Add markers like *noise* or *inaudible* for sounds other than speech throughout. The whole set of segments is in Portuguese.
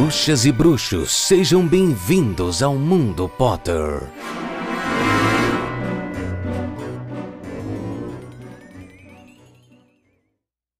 Bruxas e bruxos, sejam bem-vindos ao Mundo Potter.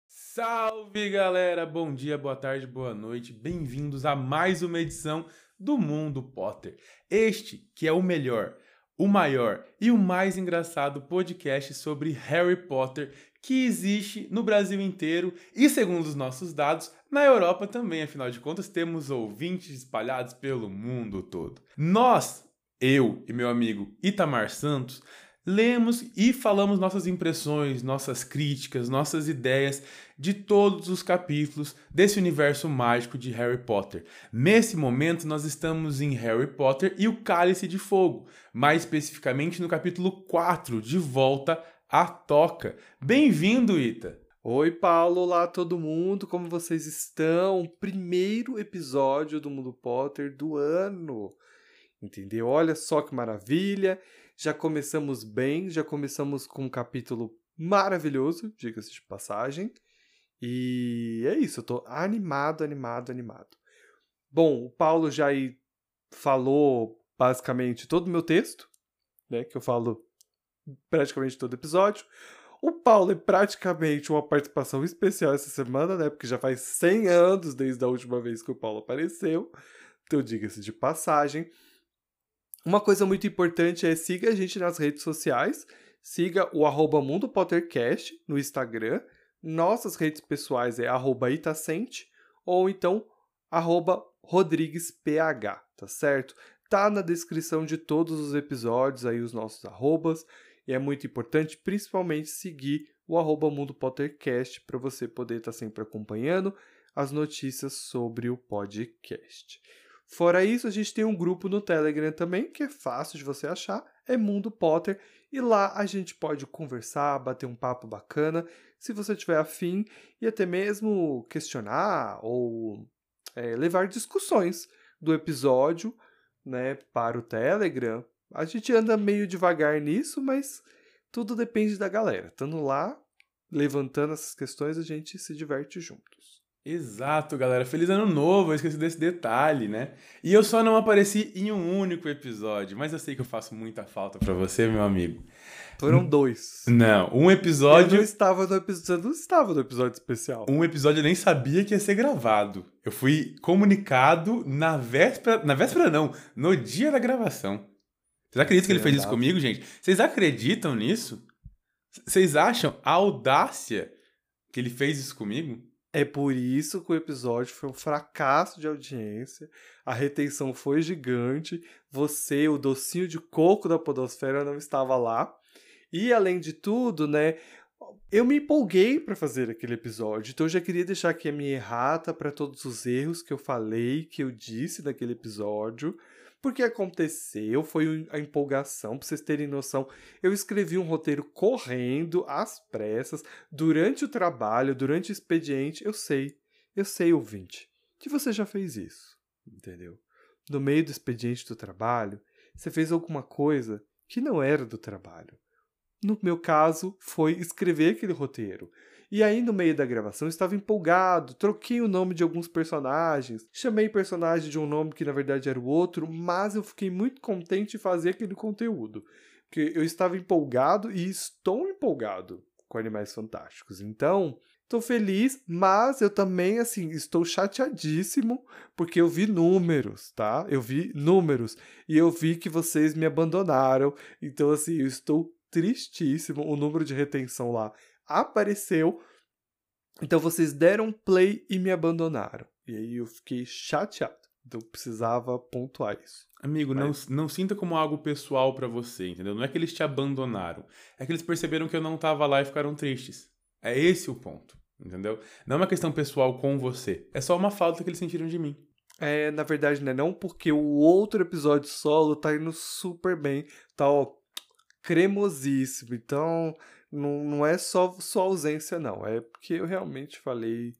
Salve galera, bom dia, boa tarde, boa noite, bem-vindos a mais uma edição do Mundo Potter. Este que é o melhor, o maior e o mais engraçado podcast sobre Harry Potter que existe no Brasil inteiro e, segundo os nossos dados, na Europa também, afinal de contas, temos ouvintes espalhados pelo mundo todo. Nós, eu e meu amigo Itamar Santos, lemos e falamos nossas impressões, nossas críticas, nossas ideias de todos os capítulos desse universo mágico de Harry Potter. Nesse momento, nós estamos em Harry Potter e o Cálice de Fogo, mais especificamente no capítulo 4, De Volta à Toca. Bem-vindo, Ita! Oi, Paulo, olá todo mundo, como vocês estão? Primeiro episódio do Mundo Potter do ano. Entendeu? Olha só que maravilha. Já começamos bem, já começamos com um capítulo maravilhoso, diga-se de passagem. E é isso, eu tô animado, animado, animado. Bom, o Paulo já falou basicamente todo o meu texto, né, que eu falo praticamente todo episódio. O Paulo é praticamente uma participação especial essa semana, né? Porque já faz 100 anos desde a última vez que o Paulo apareceu. Então, diga-se de passagem. Uma coisa muito importante é siga a gente nas redes sociais. Siga o arroba Mundo Pottercast no Instagram. Nossas redes pessoais é arroba Itacente ou então arroba RodriguesPH, tá certo? Tá na descrição de todos os episódios aí os nossos arrobas. E é muito importante, principalmente, seguir o arroba Mundo Pottercast para você poder estar tá sempre acompanhando as notícias sobre o podcast. Fora isso, a gente tem um grupo no Telegram também, que é fácil de você achar, é Mundo Potter, e lá a gente pode conversar, bater um papo bacana, se você tiver afim, e até mesmo questionar ou é, levar discussões do episódio né, para o Telegram, a gente anda meio devagar nisso, mas tudo depende da galera. Estando lá, levantando essas questões, a gente se diverte juntos. Exato, galera. Feliz ano novo, eu esqueci desse detalhe, né? E eu só não apareci em um único episódio, mas eu sei que eu faço muita falta para você, meu amigo. Foram dois. Não, um episódio. Eu não estava no episódio, não estava no episódio especial. Um episódio eu nem sabia que ia ser gravado. Eu fui comunicado na véspera, na véspera não, no dia da gravação. Vocês acreditam que ele fez isso comigo, gente? Vocês acreditam nisso? Vocês acham a audácia que ele fez isso comigo? É por isso que o episódio foi um fracasso de audiência. A retenção foi gigante. Você, o docinho de coco da Podosfera, não estava lá. E além de tudo, né? Eu me empolguei para fazer aquele episódio, então eu já queria deixar aqui a minha errata para todos os erros que eu falei, que eu disse naquele episódio. Porque aconteceu, foi a empolgação, pra vocês terem noção. Eu escrevi um roteiro correndo, às pressas, durante o trabalho, durante o expediente. Eu sei, eu sei, ouvinte, que você já fez isso, entendeu? No meio do expediente do trabalho, você fez alguma coisa que não era do trabalho. No meu caso, foi escrever aquele roteiro. E aí, no meio da gravação, eu estava empolgado, troquei o nome de alguns personagens, chamei personagem de um nome que na verdade era o outro, mas eu fiquei muito contente de fazer aquele conteúdo. Porque eu estava empolgado e estou empolgado com Animais Fantásticos. Então, estou feliz, mas eu também, assim, estou chateadíssimo porque eu vi números, tá? Eu vi números e eu vi que vocês me abandonaram. Então, assim, eu estou tristíssimo. O número de retenção lá apareceu. Então vocês deram play e me abandonaram. E aí eu fiquei chateado. Então eu precisava pontuar isso. Amigo, Mas... não, não sinta como algo pessoal para você, entendeu? Não é que eles te abandonaram. É que eles perceberam que eu não tava lá e ficaram tristes. É esse o ponto, entendeu? Não é uma questão pessoal com você. É só uma falta que eles sentiram de mim. É, na verdade, né? Não porque o outro episódio solo tá indo super bem. Tá, ó, cremosíssimo. Então, não, não é só sua ausência, não. É porque eu realmente falei.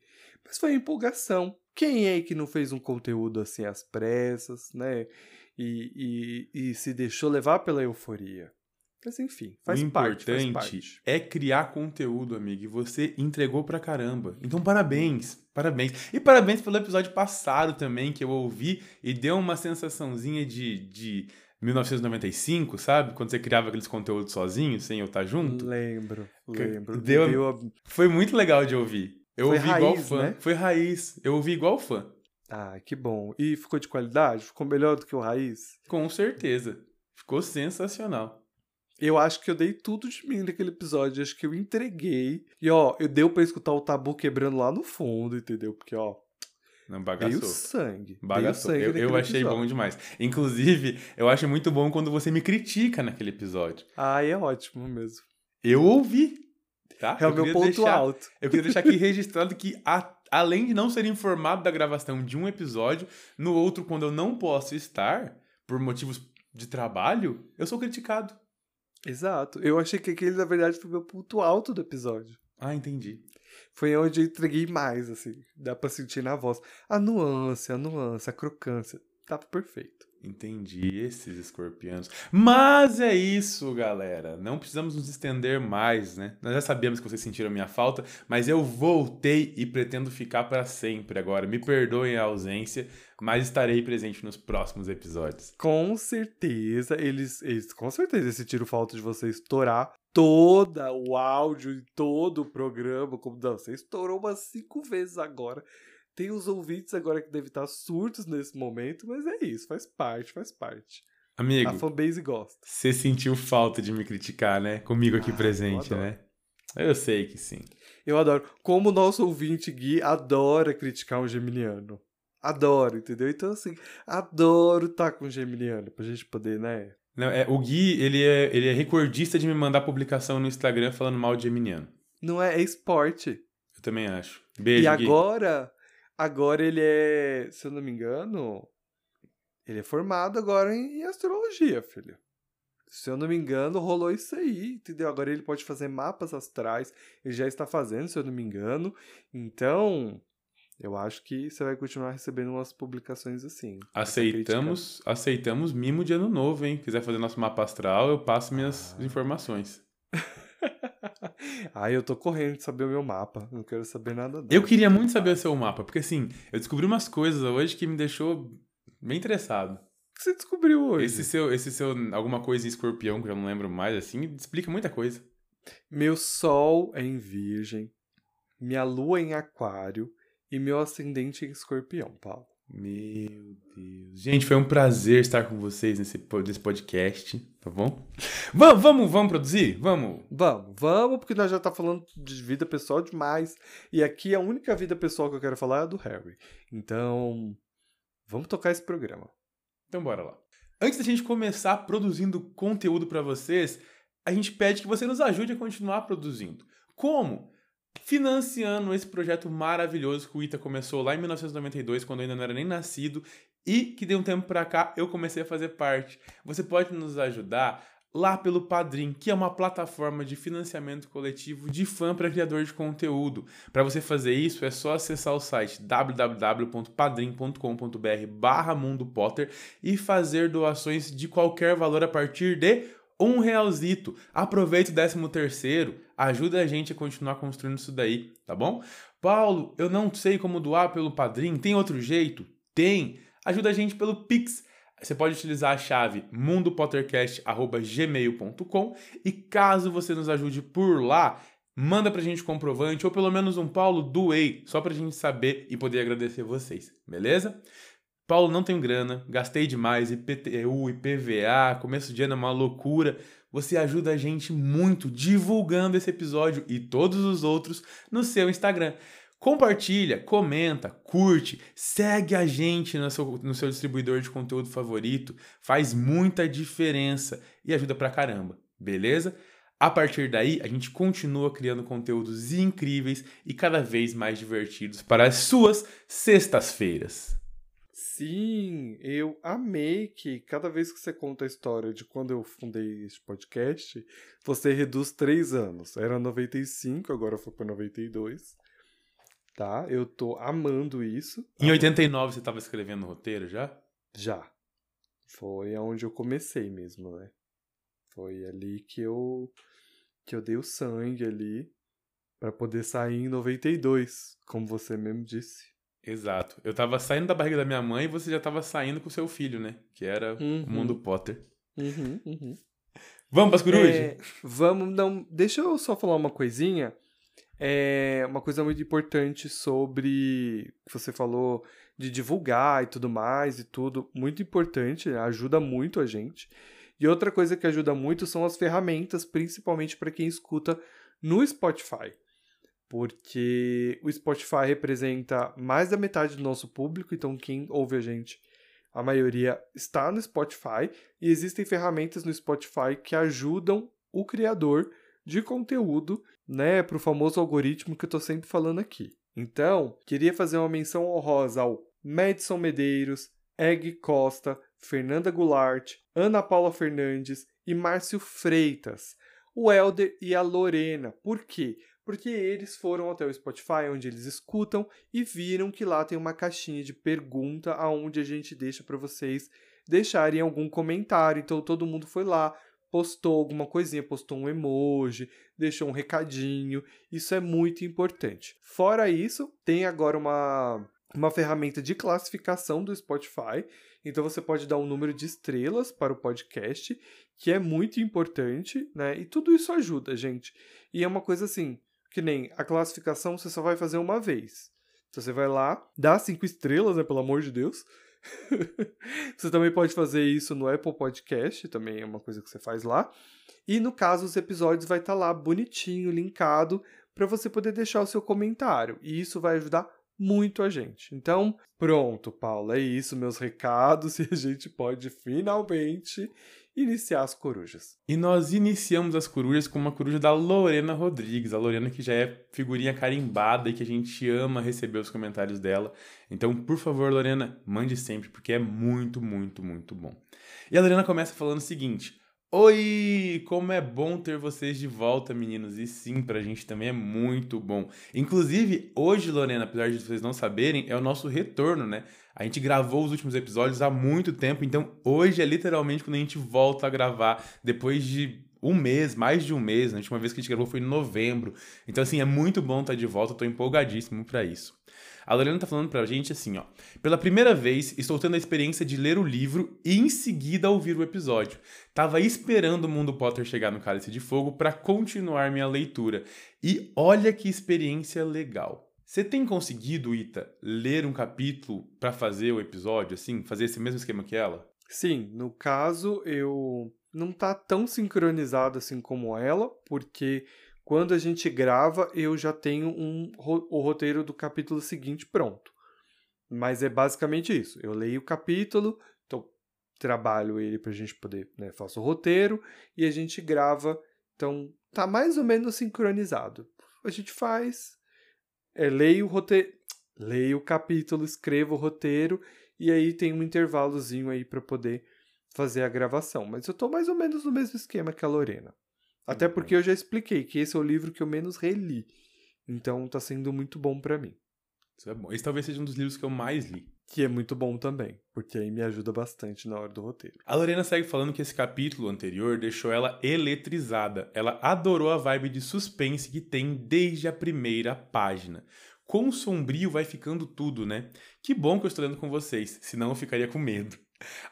Mas foi empolgação. Quem é que não fez um conteúdo assim às pressas, né? E, e, e se deixou levar pela euforia? Mas enfim, faz o parte, faz importante parte. é criar conteúdo, amigo. E você entregou pra caramba. Então, parabéns. Parabéns. E parabéns pelo episódio passado também, que eu ouvi e deu uma sensaçãozinha de, de 1995, sabe? Quando você criava aqueles conteúdos sozinho, sem eu estar junto. Lembro, Que- lembro. deu- Deu Foi muito legal de ouvir. Eu Foi ouvi igual raiz, fã. né? Foi raiz. Eu ouvi igual fã. Ah, que bom. E ficou de qualidade? Ficou melhor do que o Raiz? Com certeza. Ficou sensacional. Eu acho que eu dei tudo de mim naquele episódio. Acho que eu entreguei. E, ó, eu deu pra escutar o tabu quebrando lá no fundo, entendeu? Porque, ó, Não bagaçou. sangue. Veio Bagaçou. sangue Eu, eu achei episódio. bom demais. Inclusive, eu acho muito bom quando você me critica naquele episódio. Ah, é ótimo mesmo. Eu ouvi. Tá? É o meu ponto deixar- alto. Eu queria deixar aqui registrado que, a- além de não ser informado da gravação de um episódio, no outro, quando eu não posso estar, por motivos de trabalho, eu sou criticado. Exato. Eu achei que aquele, na verdade, foi o meu ponto alto do episódio. Ah, entendi. Foi onde eu entreguei mais, assim. Dá pra sentir na voz. A nuance, a nuance, a crocância. Tava perfeito. Entendi, esses escorpianos. Mas é isso, galera. Não precisamos nos estender mais, né? Nós já sabíamos que vocês sentiram minha falta, mas eu voltei e pretendo ficar para sempre agora. Me perdoem a ausência, mas estarei presente nos próximos episódios. Com certeza, eles, eles com certeza sentiram falta de você estourar toda o áudio e todo o programa. Como não, você estourou umas cinco vezes agora. Tem os ouvintes agora que devem estar surtos nesse momento, mas é isso, faz parte, faz parte. Amigo, A fanbase gosta. você sentiu falta de me criticar, né? Comigo aqui Ah, eu presente, adoro. né? Eu sei que sim. Eu adoro. Como o nosso ouvinte Gui adora criticar um geminiano. Adoro, entendeu? Então, assim, adoro estar com um geminiano pra gente poder, né? Não, é, o Gui, ele é, ele é recordista de me mandar publicação no Instagram falando mal de Geminiano. Não é, é esporte. Eu também acho. Beijo, e agora, agora ele é, se eu não me engano, ele é formado agora em astrologia, filho. Se eu não me engano, rolou isso aí, entendeu? Agora ele pode fazer mapas astrais, ele já está fazendo, se eu não me engano. Então, eu acho que você vai continuar recebendo umas publicações assim. Aceitamos, aceitamos mimo de ano novo, hein? Quiser fazer nosso mapa astral, eu passo minhas Ah. informações. *laughs* Ai, eu tô correndo de saber o meu mapa, não quero saber nada Eu não. queria muito saber o seu mapa, porque assim, eu descobri umas coisas hoje que me deixou bem interessado. O que você descobriu hoje? Esse seu, esse seu, alguma coisa em escorpião que eu não lembro mais, assim, explica muita coisa. Meu sol é em virgem, minha lua é em aquário e meu ascendente é escorpião, Paulo. Meu Deus. Gente, foi um prazer estar com vocês nesse, nesse podcast, tá bom? *laughs* Vamos, vamos, vamos produzir? Vamos. Vamos, vamos, porque nós já tá falando de vida pessoal demais. E aqui a única vida pessoal que eu quero falar é a do Harry. Então, vamos tocar esse programa. Então bora lá. Antes da gente começar produzindo conteúdo para vocês, a gente pede que você nos ajude a continuar produzindo. Como? Financiando esse projeto maravilhoso que o Ita começou lá em 1992, quando eu ainda não era nem nascido, e que de um tempo para cá eu comecei a fazer parte. Você pode nos ajudar lá pelo Padrim, que é uma plataforma de financiamento coletivo de fã para criador de conteúdo. Para você fazer isso, é só acessar o site www.padrim.com.br barra Mundo Potter e fazer doações de qualquer valor a partir de um realzito. Aproveita o décimo terceiro, ajuda a gente a continuar construindo isso daí, tá bom? Paulo, eu não sei como doar pelo Padrim, tem outro jeito? Tem! Ajuda a gente pelo Pix. Você pode utilizar a chave mundopottercast.gmail.com e caso você nos ajude por lá, manda pra gente comprovante ou pelo menos um Paulo doei, só pra gente saber e poder agradecer vocês, beleza? Paulo, não tenho grana, gastei demais, IPTU, IPVA, começo de ano é uma loucura. Você ajuda a gente muito divulgando esse episódio e todos os outros no seu Instagram. Compartilha, comenta, curte, segue a gente no seu, no seu distribuidor de conteúdo favorito, faz muita diferença e ajuda pra caramba, beleza? A partir daí, a gente continua criando conteúdos incríveis e cada vez mais divertidos para as suas sextas-feiras. Sim, eu amei que cada vez que você conta a história de quando eu fundei este podcast, você reduz três anos. Era 95, agora foi para 92. Tá? Eu tô amando isso. Em 89 você estava escrevendo o roteiro já? Já. Foi aonde eu comecei mesmo, né? Foi ali que eu que eu dei o sangue ali para poder sair em 92, como você mesmo disse. Exato. Eu tava saindo da barriga da minha mãe e você já tava saindo com o seu filho, né? Que era Uhum. o mundo Potter. Uhum, uhum. Vamos pras corujas? É, vamos, não, deixa eu só falar uma coisinha. É uma coisa muito importante sobre que você falou de divulgar e tudo mais e tudo, muito importante, ajuda muito a gente. E outra coisa que ajuda muito são as ferramentas, principalmente para quem escuta no Spotify. Porque o Spotify representa mais da metade do nosso público, então quem ouve a gente a maioria está no Spotify e existem ferramentas no Spotify que ajudam o criador de conteúdo, né, para o famoso algoritmo que eu estou sempre falando aqui. Então, queria fazer uma menção honrosa ao Madison Medeiros, Egg Costa, Fernanda Goulart, Ana Paula Fernandes e Márcio Freitas, o Elder e a Lorena. Por quê? Porque eles foram até o Spotify, onde eles escutam, e viram que lá tem uma caixinha de pergunta aonde a gente deixa para vocês deixarem algum comentário. Então todo mundo foi lá, postou alguma coisinha, postou um emoji, deixou um recadinho. Isso é muito importante. Fora isso, tem agora uma uma ferramenta de classificação do Spotify. Então você pode dar um número de estrelas para o podcast, que é muito importante, né? E tudo isso ajuda, gente. E é uma coisa assim, que nem a classificação você só vai fazer uma vez. Então você vai lá, dá cinco estrelas, né? Pelo amor de Deus. *laughs* você também pode fazer isso no Apple Podcast, também é uma coisa que você faz lá. E no caso, os episódios vai estar lá bonitinho, linkado, para você poder deixar o seu comentário. E isso vai ajudar muito a gente. Então, pronto, Paula, é isso, meus recados, *laughs* e a gente pode finalmente iniciar as corujas. E nós iniciamos as corujas com uma coruja da Lorena Rodrigues. A Lorena que já é figurinha carimbada e que a gente ama receber os comentários dela. Então, por favor, Lorena, mande sempre, porque é muito, muito, muito bom. E a Lorena começa falando o seguinte: Oi, como é bom ter vocês de volta, meninos. E sim, pra gente também é muito bom. Inclusive, hoje, Lorena, apesar de vocês não saberem, é o nosso retorno, né? A gente gravou os últimos episódios há muito tempo, então hoje é literalmente quando a gente volta a gravar depois de um mês, mais de um mês. Né? A última vez que a gente gravou foi em novembro. Então, assim, é muito bom estar de volta, tô empolgadíssimo para isso. A Lorena tá falando pra gente assim, ó. Pela primeira vez, estou tendo a experiência de ler o livro e em seguida ouvir o episódio. Tava esperando o Mundo Potter chegar no Cálice de Fogo para continuar minha leitura. E olha que experiência legal. Você tem conseguido, Ita, ler um capítulo para fazer o episódio, assim, fazer esse mesmo esquema que ela? Sim, no caso, eu não tá tão sincronizado assim como ela, porque quando a gente grava, eu já tenho um, o roteiro do capítulo seguinte pronto. Mas é basicamente isso. Eu leio o capítulo, então trabalho ele pra gente poder, né, faço o roteiro e a gente grava. Então tá mais ou menos sincronizado. A gente faz, é, leio o roteiro, leio o capítulo, escrevo o roteiro e aí tem um intervalozinho aí para poder fazer a gravação. Mas eu tô mais ou menos no mesmo esquema que a Lorena. Até porque eu já expliquei que esse é o livro que eu menos reli. Então tá sendo muito bom para mim. Isso é bom. Esse talvez seja um dos livros que eu mais li. Que é muito bom também, porque aí me ajuda bastante na hora do roteiro. A Lorena segue falando que esse capítulo anterior deixou ela eletrizada. Ela adorou a vibe de suspense que tem desde a primeira página. Quão sombrio vai ficando tudo, né? Que bom que eu estou lendo com vocês, senão eu ficaria com medo.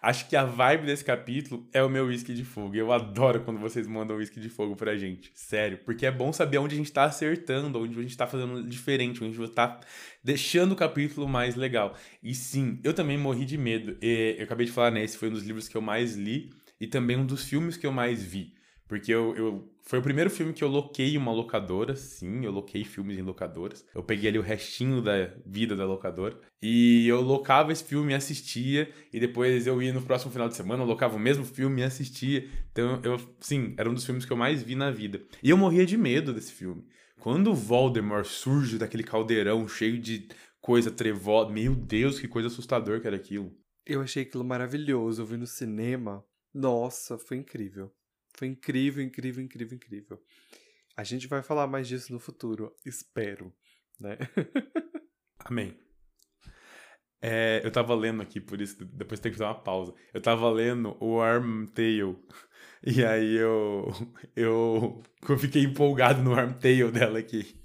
Acho que a vibe desse capítulo é o meu whisky de fogo. Eu adoro quando vocês mandam whisky de fogo pra gente. Sério. Porque é bom saber onde a gente tá acertando, onde a gente tá fazendo diferente, onde a gente tá deixando o capítulo mais legal. E sim, eu também morri de medo. Eu acabei de falar, né? Esse foi um dos livros que eu mais li e também um dos filmes que eu mais vi. Porque eu, eu, foi o primeiro filme que eu loquei uma locadora, sim, eu loquei filmes em locadoras. Eu peguei ali o restinho da vida da locadora. E eu locava esse filme e assistia. E depois eu ia no próximo final de semana, eu locava o mesmo filme e assistia. Então, eu, sim, era um dos filmes que eu mais vi na vida. E eu morria de medo desse filme. Quando o Voldemort surge daquele caldeirão cheio de coisa trevosa, meu Deus, que coisa assustador que era aquilo. Eu achei aquilo maravilhoso, eu vi no cinema. Nossa, foi incrível. Foi incrível, incrível, incrível, incrível. A gente vai falar mais disso no futuro, espero, né? *laughs* Amém. É, eu tava lendo aqui, por isso depois tem que fazer uma pausa. Eu tava lendo o Armtail. E aí eu, eu, eu fiquei empolgado no Armtail dela aqui.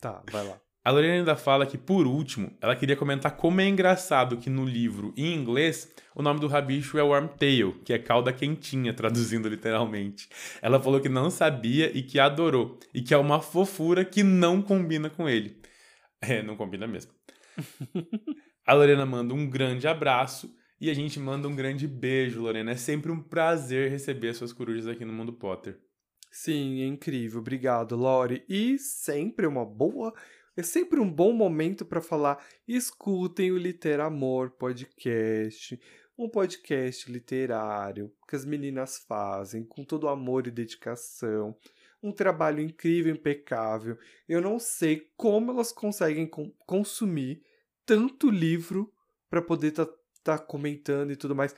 tá, vai lá. A Lorena ainda fala que, por último, ela queria comentar como é engraçado que no livro, em inglês, o nome do rabicho é Wormtail, que é cauda quentinha, *laughs* traduzindo literalmente. Ela falou que não sabia e que adorou, e que é uma fofura que não combina com ele. É, não combina mesmo. *laughs* a Lorena manda um grande abraço e a gente manda um grande beijo, Lorena. É sempre um prazer receber suas corujas aqui no Mundo Potter. Sim, é incrível. Obrigado, Lore. E sempre uma boa é sempre um bom momento para falar: escutem o Literamor podcast, um podcast literário que as meninas fazem com todo amor e dedicação. Um trabalho incrível, impecável. Eu não sei como elas conseguem consumir tanto livro para poder estar tá, tá comentando e tudo mais.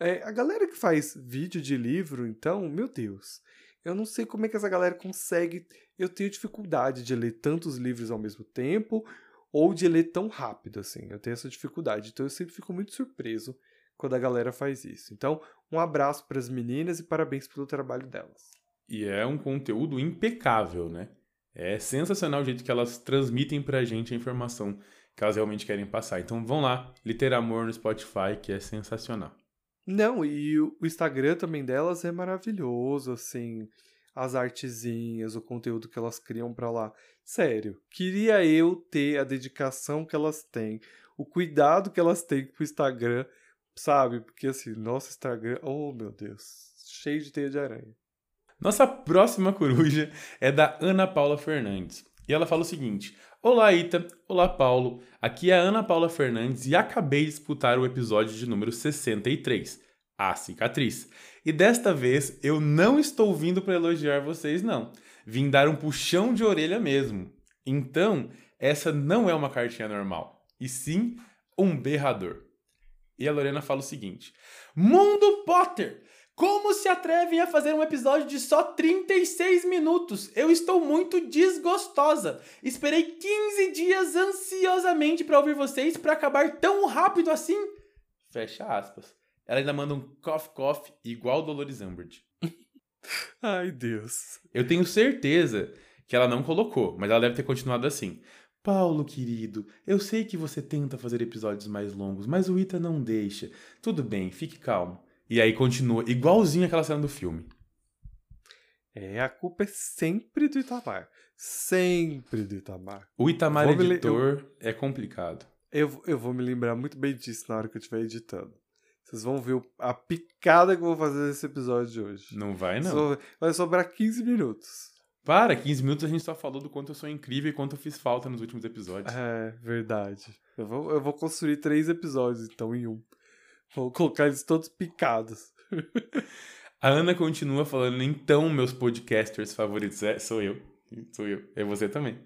É, a galera que faz vídeo de livro, então, meu Deus, eu não sei como é que essa galera consegue. Eu tenho dificuldade de ler tantos livros ao mesmo tempo ou de ler tão rápido assim. Eu tenho essa dificuldade. Então eu sempre fico muito surpreso quando a galera faz isso. Então, um abraço para as meninas e parabéns pelo trabalho delas. E é um conteúdo impecável, né? É sensacional o jeito que elas transmitem pra gente a informação que elas realmente querem passar. Então vão lá, Literamor no Spotify, que é sensacional. Não, e o Instagram também delas é maravilhoso, assim, as artezinhas, o conteúdo que elas criam para lá. Sério, queria eu ter a dedicação que elas têm, o cuidado que elas têm pro Instagram, sabe? Porque assim, nosso Instagram, oh meu Deus, cheio de teia de aranha. Nossa próxima coruja é da Ana Paula Fernandes. E ela fala o seguinte: Olá, Ita. Olá, Paulo. Aqui é a Ana Paula Fernandes e acabei de disputar o episódio de número 63, A Cicatriz. E desta vez eu não estou vindo para elogiar vocês, não. Vim dar um puxão de orelha mesmo. Então, essa não é uma cartinha normal, e sim um berrador. E a Lorena fala o seguinte: Mundo Potter! Como se atrevem a fazer um episódio de só 36 minutos? Eu estou muito desgostosa. Esperei 15 dias ansiosamente para ouvir vocês para acabar tão rápido assim. Fecha aspas. Ela ainda manda um cough cough igual Dolores Umbridge. *laughs* Ai, Deus. Eu tenho certeza que ela não colocou, mas ela deve ter continuado assim. Paulo, querido, eu sei que você tenta fazer episódios mais longos, mas o Ita não deixa. Tudo bem, fique calmo. E aí continua igualzinho aquela cena do filme. É, a culpa é sempre do Itamar. Sempre do Itamar. O Itamar editor eu... é complicado. Eu, eu vou me lembrar muito bem disso na hora que eu estiver editando. Vocês vão ver a picada que eu vou fazer nesse episódio de hoje. Não vai, não. Vai sobrar 15 minutos. Para, 15 minutos a gente só falou do quanto eu sou incrível e quanto eu fiz falta nos últimos episódios. É, verdade. Eu vou, eu vou construir três episódios, então, em um. Vou colocar eles todos picados. *laughs* A Ana continua falando, então, meus podcasters favoritos. É, sou eu. Sou eu. É você também.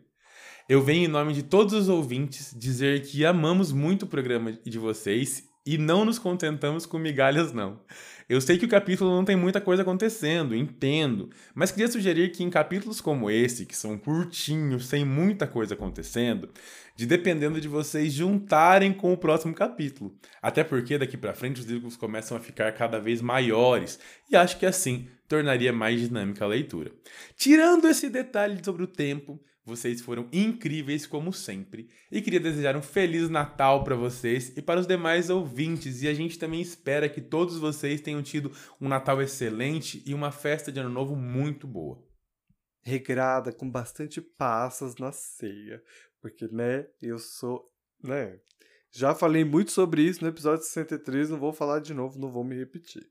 Eu venho em nome de todos os ouvintes dizer que amamos muito o programa de vocês e não nos contentamos com migalhas, não. Eu sei que o capítulo não tem muita coisa acontecendo, entendo, mas queria sugerir que em capítulos como esse, que são curtinhos, sem muita coisa acontecendo, de dependendo de vocês juntarem com o próximo capítulo. Até porque daqui para frente os livros começam a ficar cada vez maiores, e acho que assim tornaria mais dinâmica a leitura. Tirando esse detalhe sobre o tempo, vocês foram incríveis como sempre e queria desejar um feliz Natal para vocês e para os demais ouvintes. E a gente também espera que todos vocês tenham tido um Natal excelente e uma festa de Ano Novo muito boa. Regrada, com bastante passas na ceia, porque, né, eu sou, né, já falei muito sobre isso no episódio 63, não vou falar de novo, não vou me repetir.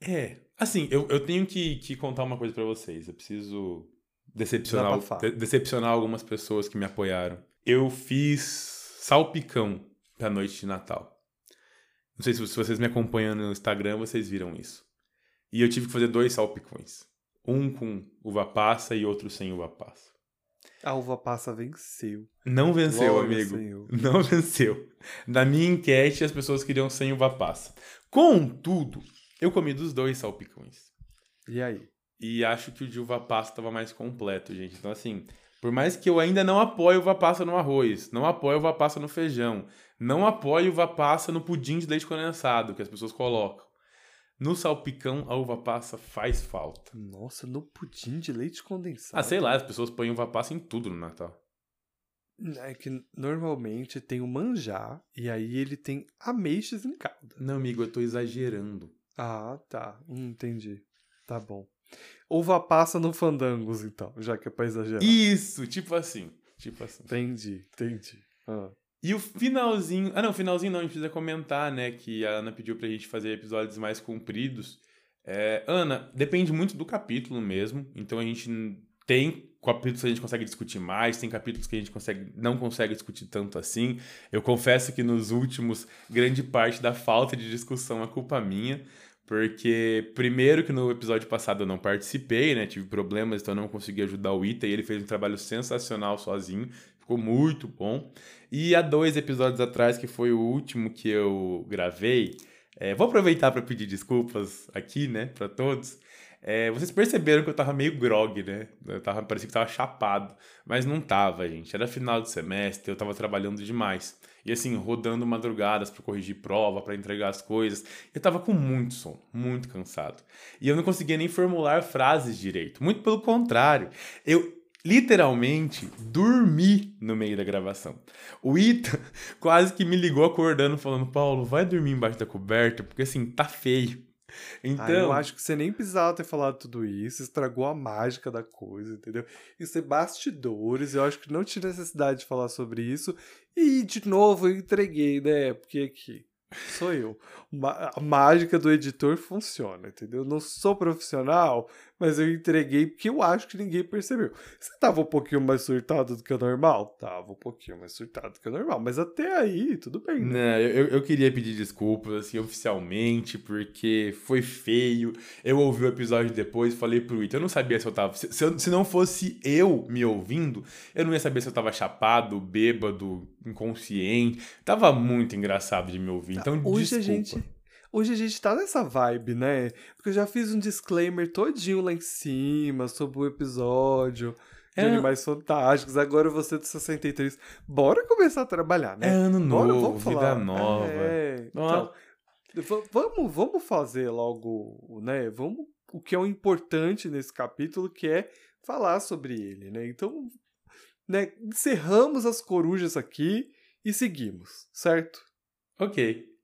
É, assim, eu, eu tenho que, que contar uma coisa para vocês. Eu preciso decepcionar, de, decepcionar algumas pessoas que me apoiaram. Eu fiz salpicão da noite de Natal. Não sei se vocês me acompanham no Instagram, vocês viram isso. E eu tive que fazer dois salpicões. Um com uva passa e outro sem uva passa. A uva passa venceu. Não venceu, Logo amigo. Senhor. *laughs* Não venceu. Na minha enquete, as pessoas queriam sem uva passa. Contudo, eu comi dos dois salpicões. E aí? E acho que o de uva passa estava mais completo, gente. Então, assim, Por mais que eu ainda não apoie uva passa no arroz, não apoie uva passa no feijão, não apoie uva passa no pudim de leite condensado que as pessoas colocam. No salpicão, a uva passa faz falta. Nossa, no pudim de leite condensado. Ah, sei lá, as pessoas põem uva passa em tudo no Natal. É que normalmente tem o manjar e aí ele tem ameixas em calda. Não, amigo, eu tô exagerando. Ah, tá. Hum, entendi. Tá bom. Uva passa no fandangos, então, já que é pra exagerar. Isso, tipo assim. Tipo assim. Entendi, entendi. Ah. E o finalzinho. Ah, não, finalzinho não, a gente precisa comentar, né? Que a Ana pediu pra gente fazer episódios mais compridos. É, Ana, depende muito do capítulo mesmo. Então a gente tem capítulos que a gente consegue discutir mais, tem capítulos que a gente consegue, não consegue discutir tanto assim. Eu confesso que nos últimos, grande parte da falta de discussão é culpa minha. Porque, primeiro, que no episódio passado eu não participei, né? Tive problemas, então não consegui ajudar o Ita e ele fez um trabalho sensacional sozinho. Ficou muito bom. E há dois episódios atrás, que foi o último que eu gravei, é, vou aproveitar para pedir desculpas aqui, né, para todos. É, vocês perceberam que eu tava meio grog, né? Eu tava, parecia que tava chapado. Mas não tava, gente. Era final de semestre, eu tava trabalhando demais. E assim, rodando madrugadas para corrigir prova, para entregar as coisas. Eu tava com muito sono, muito cansado. E eu não conseguia nem formular frases direito. Muito pelo contrário. Eu literalmente dormi no meio da gravação. O Ita *laughs* quase que me ligou acordando, falando: Paulo, vai dormir embaixo da coberta, porque assim, tá feio. Então, eu acho que você nem precisava ter falado tudo isso, estragou a mágica da coisa, entendeu? Isso é bastidores, eu acho que não tinha necessidade de falar sobre isso. E, de novo, eu entreguei, né? Porque aqui, sou eu. A mágica do editor funciona, entendeu? Não sou profissional, mas eu entreguei porque eu acho que ninguém percebeu. Você tava um pouquinho mais surtado do que o normal? Tava um pouquinho mais surtado do que o normal, mas até aí, tudo bem, né? Não, eu, eu queria pedir desculpas, assim, oficialmente, porque foi feio. Eu ouvi o episódio depois falei pro Ito, eu não sabia se eu tava... Se, se, eu, se não fosse eu me ouvindo, eu não ia saber se eu tava chapado, bêbado, inconsciente. Tava muito engraçado de me ouvir, tá, então Hoje desculpa. a gente Hoje a gente tá nessa vibe, né? Porque eu já fiz um disclaimer todinho lá em cima sobre o episódio de é. Animais Fantásticos. Agora você do 63. Bora começar a trabalhar, né? É ano Bora, novo, vamos falar. vida nova. É, então, vamos, vamos fazer logo, né? Vamos o que é o importante nesse capítulo, que é falar sobre ele, né? Então, né, encerramos as corujas aqui e seguimos, certo? Ok.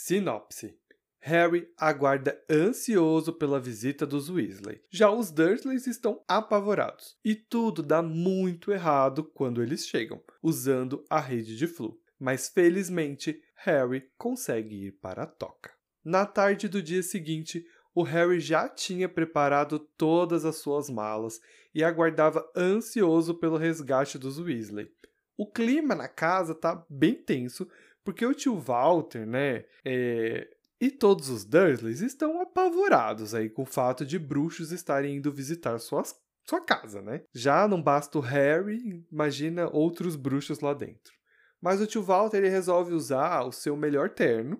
Sinopse. Harry aguarda ansioso pela visita dos Weasley. Já os Dursleys estão apavorados. E tudo dá muito errado quando eles chegam, usando a rede de Flu. Mas felizmente, Harry consegue ir para a toca. Na tarde do dia seguinte, o Harry já tinha preparado todas as suas malas e aguardava ansioso pelo resgate dos Weasley. O clima na casa está bem tenso, porque o tio Walter, né, é, e todos os Dursleys estão apavorados aí com o fato de bruxos estarem indo visitar suas, sua casa, né? Já não basta o Harry, imagina outros bruxos lá dentro. Mas o tio Walter ele resolve usar o seu melhor terno,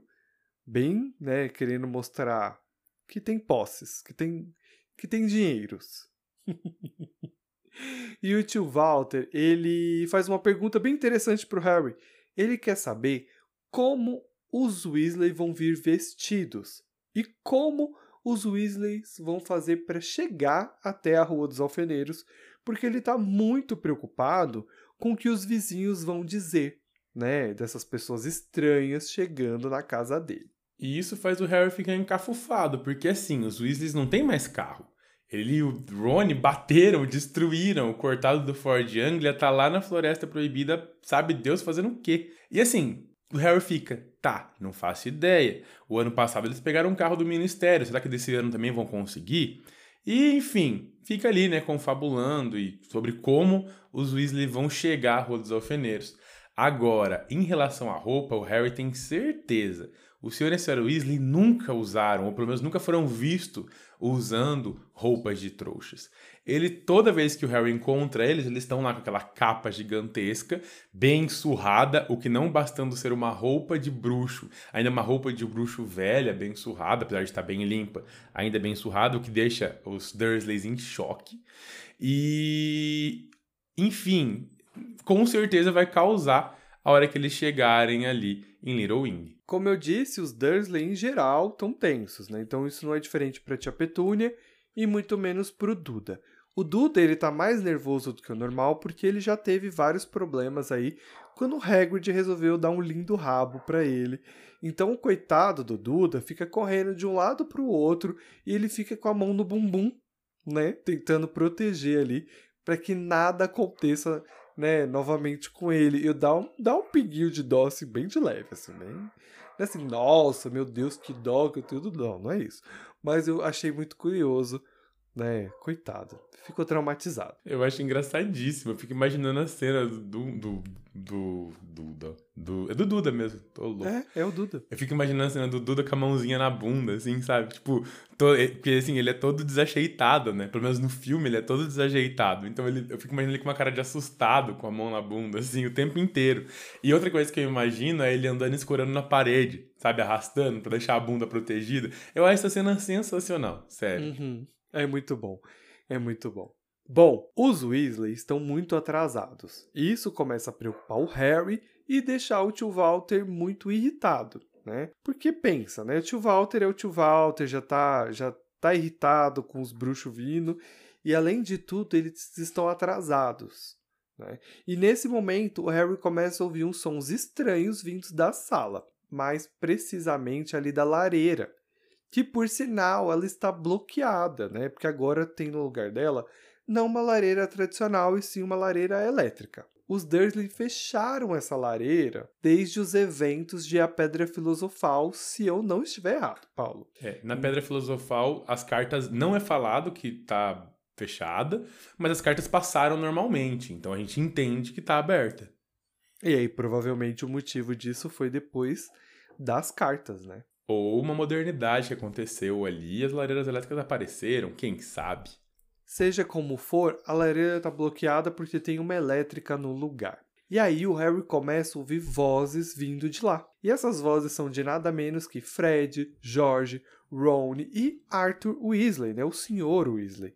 bem, né, querendo mostrar que tem posses, que tem que tem dinheiros. *laughs* e o tio Walter, ele faz uma pergunta bem interessante para o Harry. Ele quer saber como os Weasley vão vir vestidos e como os Weasleys vão fazer para chegar até a Rua dos Alfeneiros, porque ele está muito preocupado com o que os vizinhos vão dizer, né, dessas pessoas estranhas chegando na casa dele. E isso faz o Harry ficar encafufado, porque assim, os Weasleys não têm mais carro. Ele e o Ron bateram, destruíram. O cortado do Ford Anglia tá lá na Floresta Proibida, sabe Deus fazendo o quê? E assim, o Harry fica, tá, não faço ideia. O ano passado eles pegaram um carro do ministério, será que desse ano também vão conseguir? E, enfim, fica ali, né, confabulando e sobre como os Weasley vão chegar à Rua dos Alfeneiros. Agora, em relação à roupa, o Harry tem certeza. O Sr. e a Sra. Weasley nunca usaram, ou pelo menos nunca foram vistos usando roupas de trouxas. Ele, toda vez que o Harry encontra eles, eles estão lá com aquela capa gigantesca, bem surrada, o que não bastando ser uma roupa de bruxo, ainda uma roupa de bruxo velha, bem surrada, apesar de estar bem limpa, ainda bem surrada, o que deixa os Dursleys em choque. E enfim, com certeza vai causar a hora que eles chegarem ali em Little Wing. Como eu disse, os Dursley em geral estão tensos, né? Então isso não é diferente para tia Petúnia e muito menos para o Duda. O Duda ele tá mais nervoso do que o normal porque ele já teve vários problemas aí quando o Hagrid resolveu dar um lindo rabo para ele. Então o coitado do Duda fica correndo de um lado para o outro e ele fica com a mão no bumbum, né, tentando proteger ali para que nada aconteça, né, novamente com ele. E dá um dá um pinguinho de dó assim bem de leve assim, bem não é assim, nossa, meu Deus, que dó que eu tenho do dó, não é isso. Mas eu achei muito curioso né? Coitado. Ficou traumatizado. Eu acho engraçadíssimo. Eu fico imaginando a cena do. do. do. Duda. Do, é do Duda mesmo. Tô louco. É, é o Duda. Eu fico imaginando a cena do Duda com a mãozinha na bunda, assim, sabe? Tipo, é, porque assim, ele é todo desajeitado, né? Pelo menos no filme ele é todo desajeitado. Então ele, eu fico imaginando ele com uma cara de assustado com a mão na bunda, assim, o tempo inteiro. E outra coisa que eu imagino é ele andando escorando na parede, sabe? Arrastando pra deixar a bunda protegida. Eu acho essa cena sensacional, sério. Uhum. É muito bom. É muito bom. Bom, os Weasley estão muito atrasados. Isso começa a preocupar o Harry e deixar o tio Walter muito irritado, né? Porque pensa, né? O tio Walter é o tio Walter, já tá, já tá irritado com os bruxos vindo e além de tudo eles estão atrasados. Né? E nesse momento o Harry começa a ouvir uns sons estranhos vindos da sala, mais precisamente ali da lareira que por sinal ela está bloqueada, né? Porque agora tem no lugar dela não uma lareira tradicional e sim uma lareira elétrica. Os Dursley fecharam essa lareira desde os eventos de A Pedra Filosofal, se eu não estiver errado, Paulo. É, na Pedra Filosofal, as cartas não é falado que tá fechada, mas as cartas passaram normalmente, então a gente entende que tá aberta. E aí, provavelmente o motivo disso foi depois das cartas, né? Ou uma modernidade que aconteceu ali e as lareiras elétricas apareceram, quem sabe? Seja como for, a lareira está bloqueada porque tem uma elétrica no lugar. E aí o Harry começa a ouvir vozes vindo de lá. E essas vozes são de nada menos que Fred, George, Ron e Arthur Weasley, né? O senhor Weasley.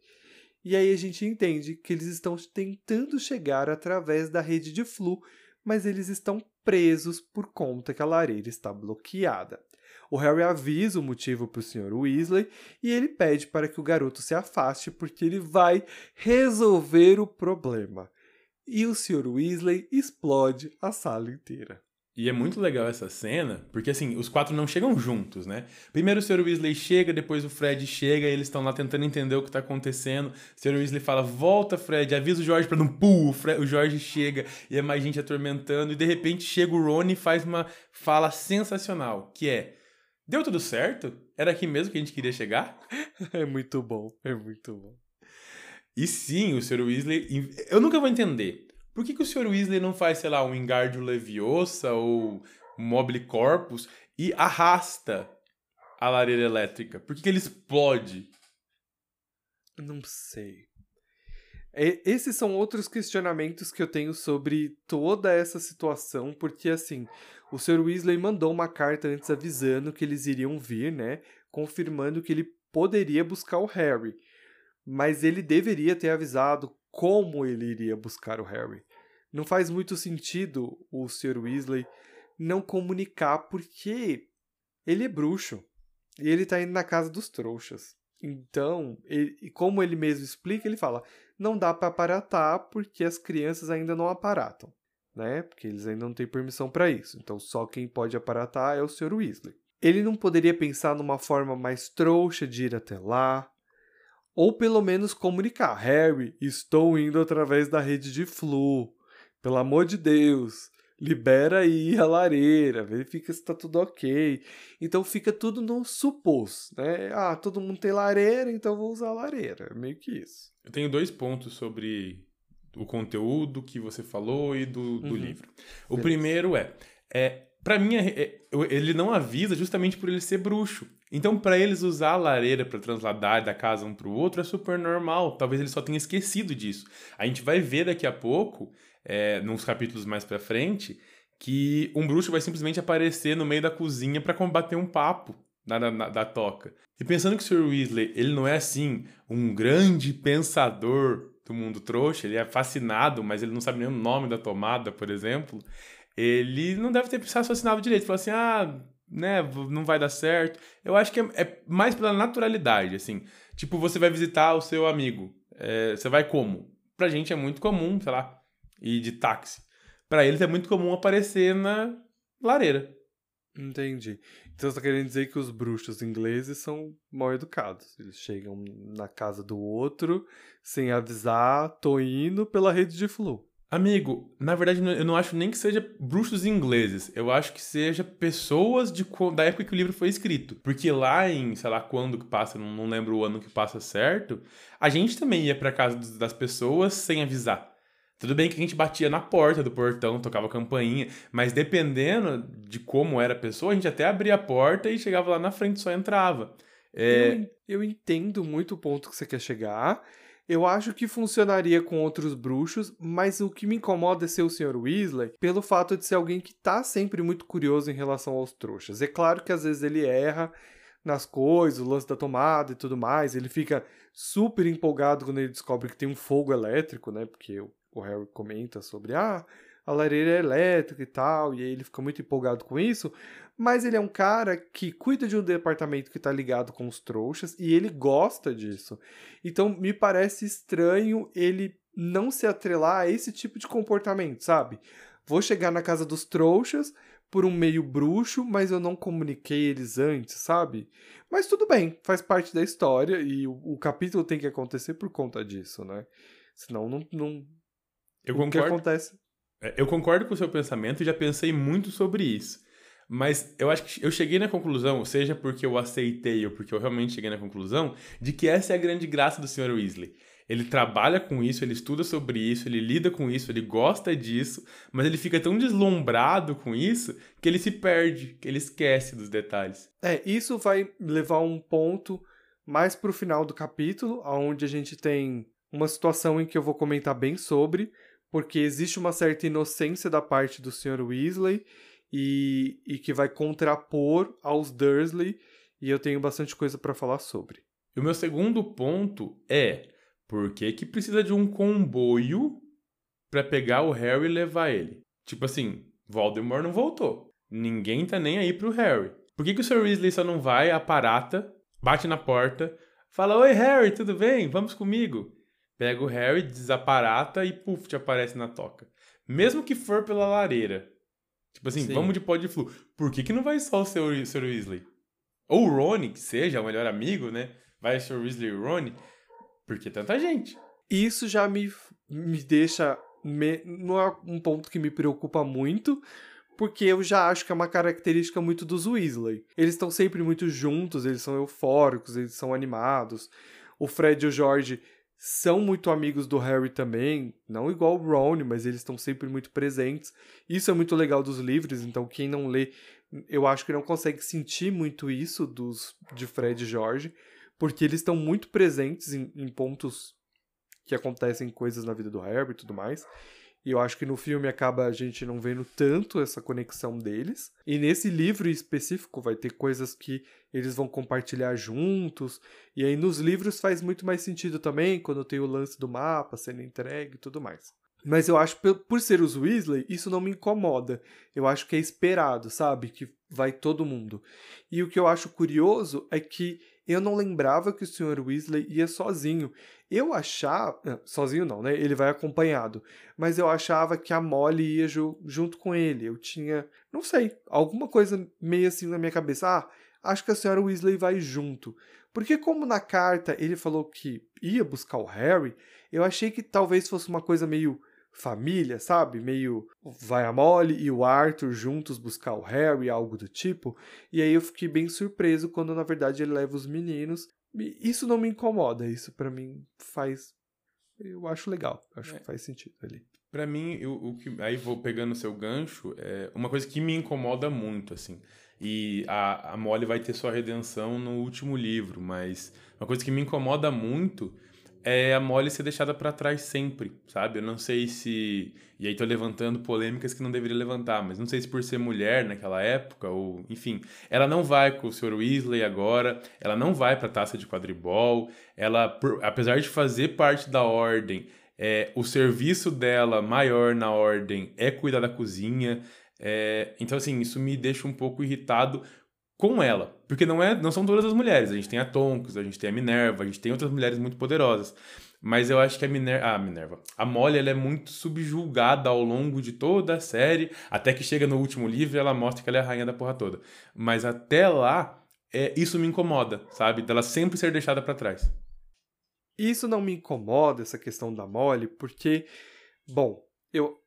E aí a gente entende que eles estão tentando chegar através da rede de flu, mas eles estão presos por conta que a lareira está bloqueada. O Harry avisa o motivo para o Sr. Weasley e ele pede para que o garoto se afaste porque ele vai resolver o problema. E o Sr. Weasley explode a sala inteira. E é muito legal essa cena, porque assim, os quatro não chegam juntos, né? Primeiro o Sr. Weasley chega, depois o Fred chega, e eles estão lá tentando entender o que tá acontecendo. O Sr. Weasley fala: "Volta, Fred, avisa o Jorge para não pull". O, o Jorge chega e é mais gente atormentando e de repente chega o Ron e faz uma fala sensacional, que é: Deu tudo certo? Era aqui mesmo que a gente queria chegar? *laughs* é muito bom, é muito bom. E sim, o Sr. Weasley. Eu nunca vou entender. Por que, que o Sr. Weasley não faz, sei lá, um Engardio Leviosa ou um Mobile Corpus e arrasta a lareira elétrica? Por que, que ele explode? Não sei. Esses são outros questionamentos que eu tenho sobre toda essa situação, porque assim, o Sr. Weasley mandou uma carta antes avisando que eles iriam vir, né? Confirmando que ele poderia buscar o Harry. Mas ele deveria ter avisado como ele iria buscar o Harry. Não faz muito sentido o Sr. Weasley não comunicar porque ele é bruxo e ele tá indo na casa dos trouxas. Então, ele, como ele mesmo explica, ele fala: não dá para aparatar porque as crianças ainda não aparatam né? Porque eles ainda não têm permissão para isso. Então só quem pode aparatar é o Sr. Weasley. Ele não poderia pensar numa forma mais trouxa de ir até lá, ou pelo menos comunicar: Harry, estou indo através da rede de flu. Pelo amor de Deus, libera aí a lareira, verifica se está tudo ok. Então fica tudo no supôs, né? Ah, todo mundo tem lareira, então vou usar a lareira. É meio que isso. Eu tenho dois pontos sobre o conteúdo que você falou e do, do uhum. livro. O Beleza. primeiro é, é para mim, é, é, ele não avisa justamente por ele ser bruxo. Então, para eles usar a lareira para transladar da casa um para o outro é super normal. Talvez ele só tenha esquecido disso. A gente vai ver daqui a pouco, é, nos capítulos mais para frente, que um bruxo vai simplesmente aparecer no meio da cozinha para combater um papo da, da, toca. E pensando que o Sr. Weasley ele não é assim um grande pensador do mundo trouxa, ele é fascinado, mas ele não sabe nem o nome da tomada, por exemplo, ele não deve ter raciocinado direito. Falou assim, ah, né, não vai dar certo. Eu acho que é, é mais pela naturalidade, assim. Tipo, você vai visitar o seu amigo. É, você vai como? Pra gente é muito comum, sei lá, ir de táxi. Pra eles é muito comum aparecer na lareira. Entendi. Então você tá querendo dizer que os bruxos ingleses são mal educados. Eles chegam na casa do outro sem avisar, tô indo pela rede de flu. Amigo, na verdade eu não acho nem que seja bruxos ingleses. Eu acho que seja pessoas de, da época que o livro foi escrito. Porque lá em, sei lá, quando que passa, não, não lembro o ano que passa certo, a gente também ia pra casa das pessoas sem avisar. Tudo bem que a gente batia na porta do portão, tocava campainha, mas dependendo de como era a pessoa, a gente até abria a porta e chegava lá na frente, só entrava. É... Eu, eu entendo muito o ponto que você quer chegar. Eu acho que funcionaria com outros bruxos, mas o que me incomoda é ser o Sr. Weasley pelo fato de ser alguém que tá sempre muito curioso em relação aos trouxas. É claro que às vezes ele erra nas coisas, o lance da tomada e tudo mais, ele fica super empolgado quando ele descobre que tem um fogo elétrico, né? Porque o Harry comenta sobre ah, a lareira é elétrica e tal, e aí ele fica muito empolgado com isso, mas ele é um cara que cuida de um departamento que está ligado com os trouxas e ele gosta disso. Então me parece estranho ele não se atrelar a esse tipo de comportamento, sabe? Vou chegar na casa dos trouxas por um meio bruxo, mas eu não comuniquei eles antes, sabe? Mas tudo bem, faz parte da história e o, o capítulo tem que acontecer por conta disso, né? Senão não. não... Eu o concordo. que acontece? É, eu concordo com o seu pensamento e já pensei muito sobre isso. Mas eu acho que eu cheguei na conclusão, seja porque eu aceitei ou porque eu realmente cheguei na conclusão, de que essa é a grande graça do Sr. Weasley. Ele trabalha com isso, ele estuda sobre isso, ele lida com isso, ele gosta disso, mas ele fica tão deslumbrado com isso que ele se perde, que ele esquece dos detalhes. É, isso vai levar um ponto mais pro final do capítulo, onde a gente tem uma situação em que eu vou comentar bem sobre, porque existe uma certa inocência da parte do Sr. Weasley e, e que vai contrapor aos Dursley, e eu tenho bastante coisa para falar sobre. E o meu segundo ponto é por que, que precisa de um comboio para pegar o Harry e levar ele? Tipo assim, Voldemort não voltou. Ninguém tá nem aí pro Harry. Por que, que o Sr. Weasley só não vai à parata, bate na porta, fala: Oi, Harry, tudo bem? Vamos comigo? Pega o Harry, desaparata e puf, te aparece na toca. Mesmo que for pela lareira. Tipo assim, Sim. vamos de pó de flu. Por que, que não vai só o Sr. Sr. Weasley? Ou o Rony, que seja o melhor amigo, né? Vai o Sr. Weasley e o Rony. Por que tanta gente? Isso já me, me deixa. Me, não é um ponto que me preocupa muito, porque eu já acho que é uma característica muito dos Weasley. Eles estão sempre muito juntos, eles são eufóricos, eles são animados. O Fred e o George são muito amigos do Harry também, não igual o Ron, mas eles estão sempre muito presentes. Isso é muito legal dos livros, então quem não lê, eu acho que não consegue sentir muito isso dos de Fred e George, porque eles estão muito presentes em, em pontos que acontecem coisas na vida do Harry e tudo mais. E eu acho que no filme acaba a gente não vendo tanto essa conexão deles. E nesse livro específico vai ter coisas que eles vão compartilhar juntos. E aí nos livros faz muito mais sentido também, quando tem o lance do mapa sendo entregue e tudo mais. Mas eu acho, por ser os Weasley, isso não me incomoda. Eu acho que é esperado, sabe? Que vai todo mundo. E o que eu acho curioso é que eu não lembrava que o Sr. Weasley ia sozinho. Eu achava. Sozinho não, né? Ele vai acompanhado. Mas eu achava que a Molly ia ju junto com ele. Eu tinha. Não sei. Alguma coisa meio assim na minha cabeça. Ah, acho que a Sra. Weasley vai junto. Porque, como na carta ele falou que ia buscar o Harry, eu achei que talvez fosse uma coisa meio família, sabe? Meio vai a Molly e o Arthur juntos buscar o Harry, algo do tipo. E aí eu fiquei bem surpreso quando na verdade ele leva os meninos. Isso não me incomoda, isso para mim faz eu acho legal, acho é. que faz sentido ali. Para mim, o, o que aí vou pegando o seu gancho, é uma coisa que me incomoda muito assim. E a, a Molly vai ter sua redenção no último livro, mas uma coisa que me incomoda muito é a Molly ser deixada para trás sempre, sabe? Eu não sei se. E aí tô levantando polêmicas que não deveria levantar, mas não sei se por ser mulher naquela época, ou enfim. Ela não vai com o Sr. Weasley agora, ela não vai pra taça de quadribol, ela, por, apesar de fazer parte da ordem, é, o serviço dela maior na ordem é cuidar da cozinha. É, então, assim, isso me deixa um pouco irritado com ela. Porque não, é, não são todas as mulheres. A gente tem a Tonks, a gente tem a Minerva, a gente tem outras mulheres muito poderosas. Mas eu acho que a Minerva. Ah, Minerva. A Molly ela é muito subjulgada ao longo de toda a série. Até que chega no último livro e ela mostra que ela é a rainha da porra toda. Mas até lá, é, isso me incomoda, sabe? Dela sempre ser deixada para trás. Isso não me incomoda, essa questão da Molly, porque, bom, eu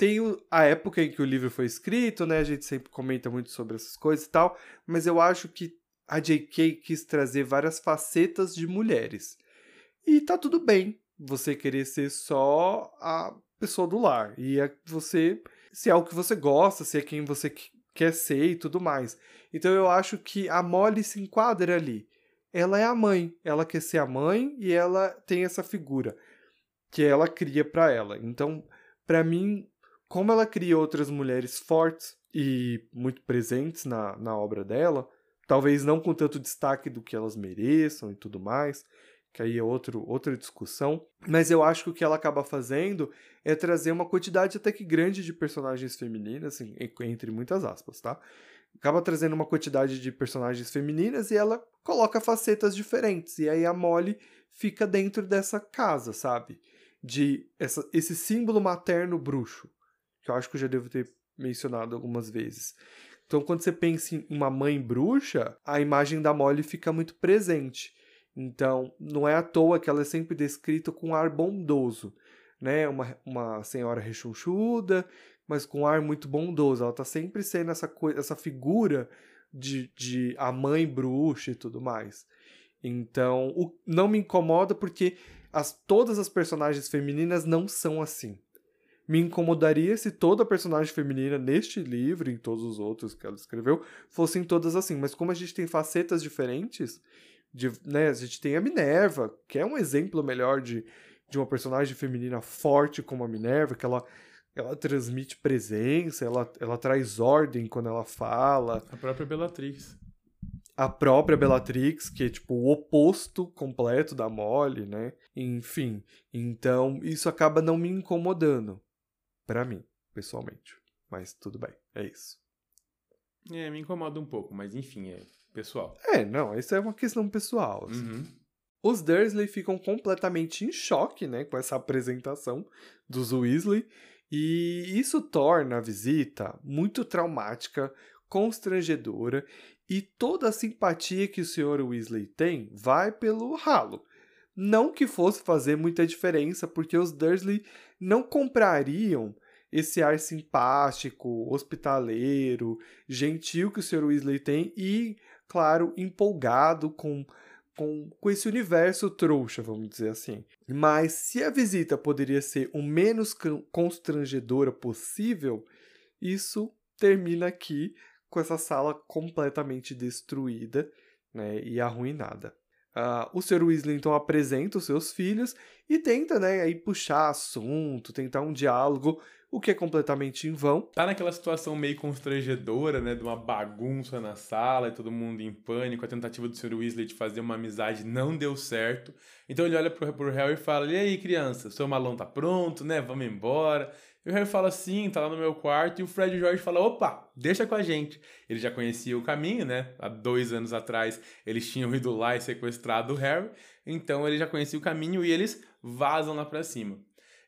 tem a época em que o livro foi escrito, né? A gente sempre comenta muito sobre essas coisas e tal, mas eu acho que a J.K. quis trazer várias facetas de mulheres. E tá tudo bem você querer ser só a pessoa do lar. E é você, se é o que você gosta, se é quem você quer ser e tudo mais. Então eu acho que a Molly se enquadra ali. Ela é a mãe, ela quer ser a mãe e ela tem essa figura que ela cria para ela. Então, para mim, como ela cria outras mulheres fortes e muito presentes na, na obra dela, talvez não com tanto destaque do que elas mereçam e tudo mais, que aí é outro, outra discussão, mas eu acho que o que ela acaba fazendo é trazer uma quantidade até que grande de personagens femininas, assim, entre muitas aspas, tá? Acaba trazendo uma quantidade de personagens femininas e ela coloca facetas diferentes, e aí a Molly fica dentro dessa casa, sabe? De essa, esse símbolo materno bruxo que eu acho que eu já devo ter mencionado algumas vezes. Então, quando você pensa em uma mãe bruxa, a imagem da Molly fica muito presente. Então, não é à toa que ela é sempre descrita com ar bondoso, né? Uma, uma senhora rechonchuda, mas com ar muito bondoso. Ela tá sempre sendo essa, essa figura de, de a mãe bruxa e tudo mais. Então, o, não me incomoda porque as, todas as personagens femininas não são assim. Me incomodaria se toda personagem feminina neste livro e em todos os outros que ela escreveu fossem todas assim, mas como a gente tem facetas diferentes, de, né, a gente tem a Minerva, que é um exemplo melhor de, de uma personagem feminina forte como a Minerva, que ela ela transmite presença, ela, ela traz ordem quando ela fala. A própria Bellatrix. A própria Bellatrix, que é tipo o oposto completo da Molly, né? Enfim, então isso acaba não me incomodando para mim, pessoalmente. Mas tudo bem, é isso. É, me incomoda um pouco, mas enfim, é pessoal. É, não, isso é uma questão pessoal. Assim. Uhum. Os Dursley ficam completamente em choque, né, com essa apresentação dos Weasley, e isso torna a visita muito traumática, constrangedora, e toda a simpatia que o Sr. Weasley tem vai pelo ralo. Não que fosse fazer muita diferença, porque os Dursley não comprariam esse ar simpático, hospitaleiro, gentil que o Sr. Weasley tem e, claro, empolgado com, com, com esse universo trouxa, vamos dizer assim. Mas se a visita poderia ser o menos constrangedora possível, isso termina aqui com essa sala completamente destruída né, e arruinada. Uh, o Sr. Weasley então apresenta os seus filhos e tenta, né, aí puxar assunto, tentar um diálogo, o que é completamente em vão. Tá naquela situação meio constrangedora, né, de uma bagunça na sala e todo mundo em pânico. A tentativa do Sr. Weasley de fazer uma amizade não deu certo. Então ele olha pro, pro Harry e fala: "E aí, criança, seu malão tá pronto, né? Vamos embora". E o Harry fala assim, tá lá no meu quarto, e o Fred e o George falam, opa, deixa com a gente. Ele já conhecia o caminho, né? Há dois anos atrás eles tinham ido lá e sequestrado o Harry, então ele já conhecia o caminho e eles vazam lá pra cima.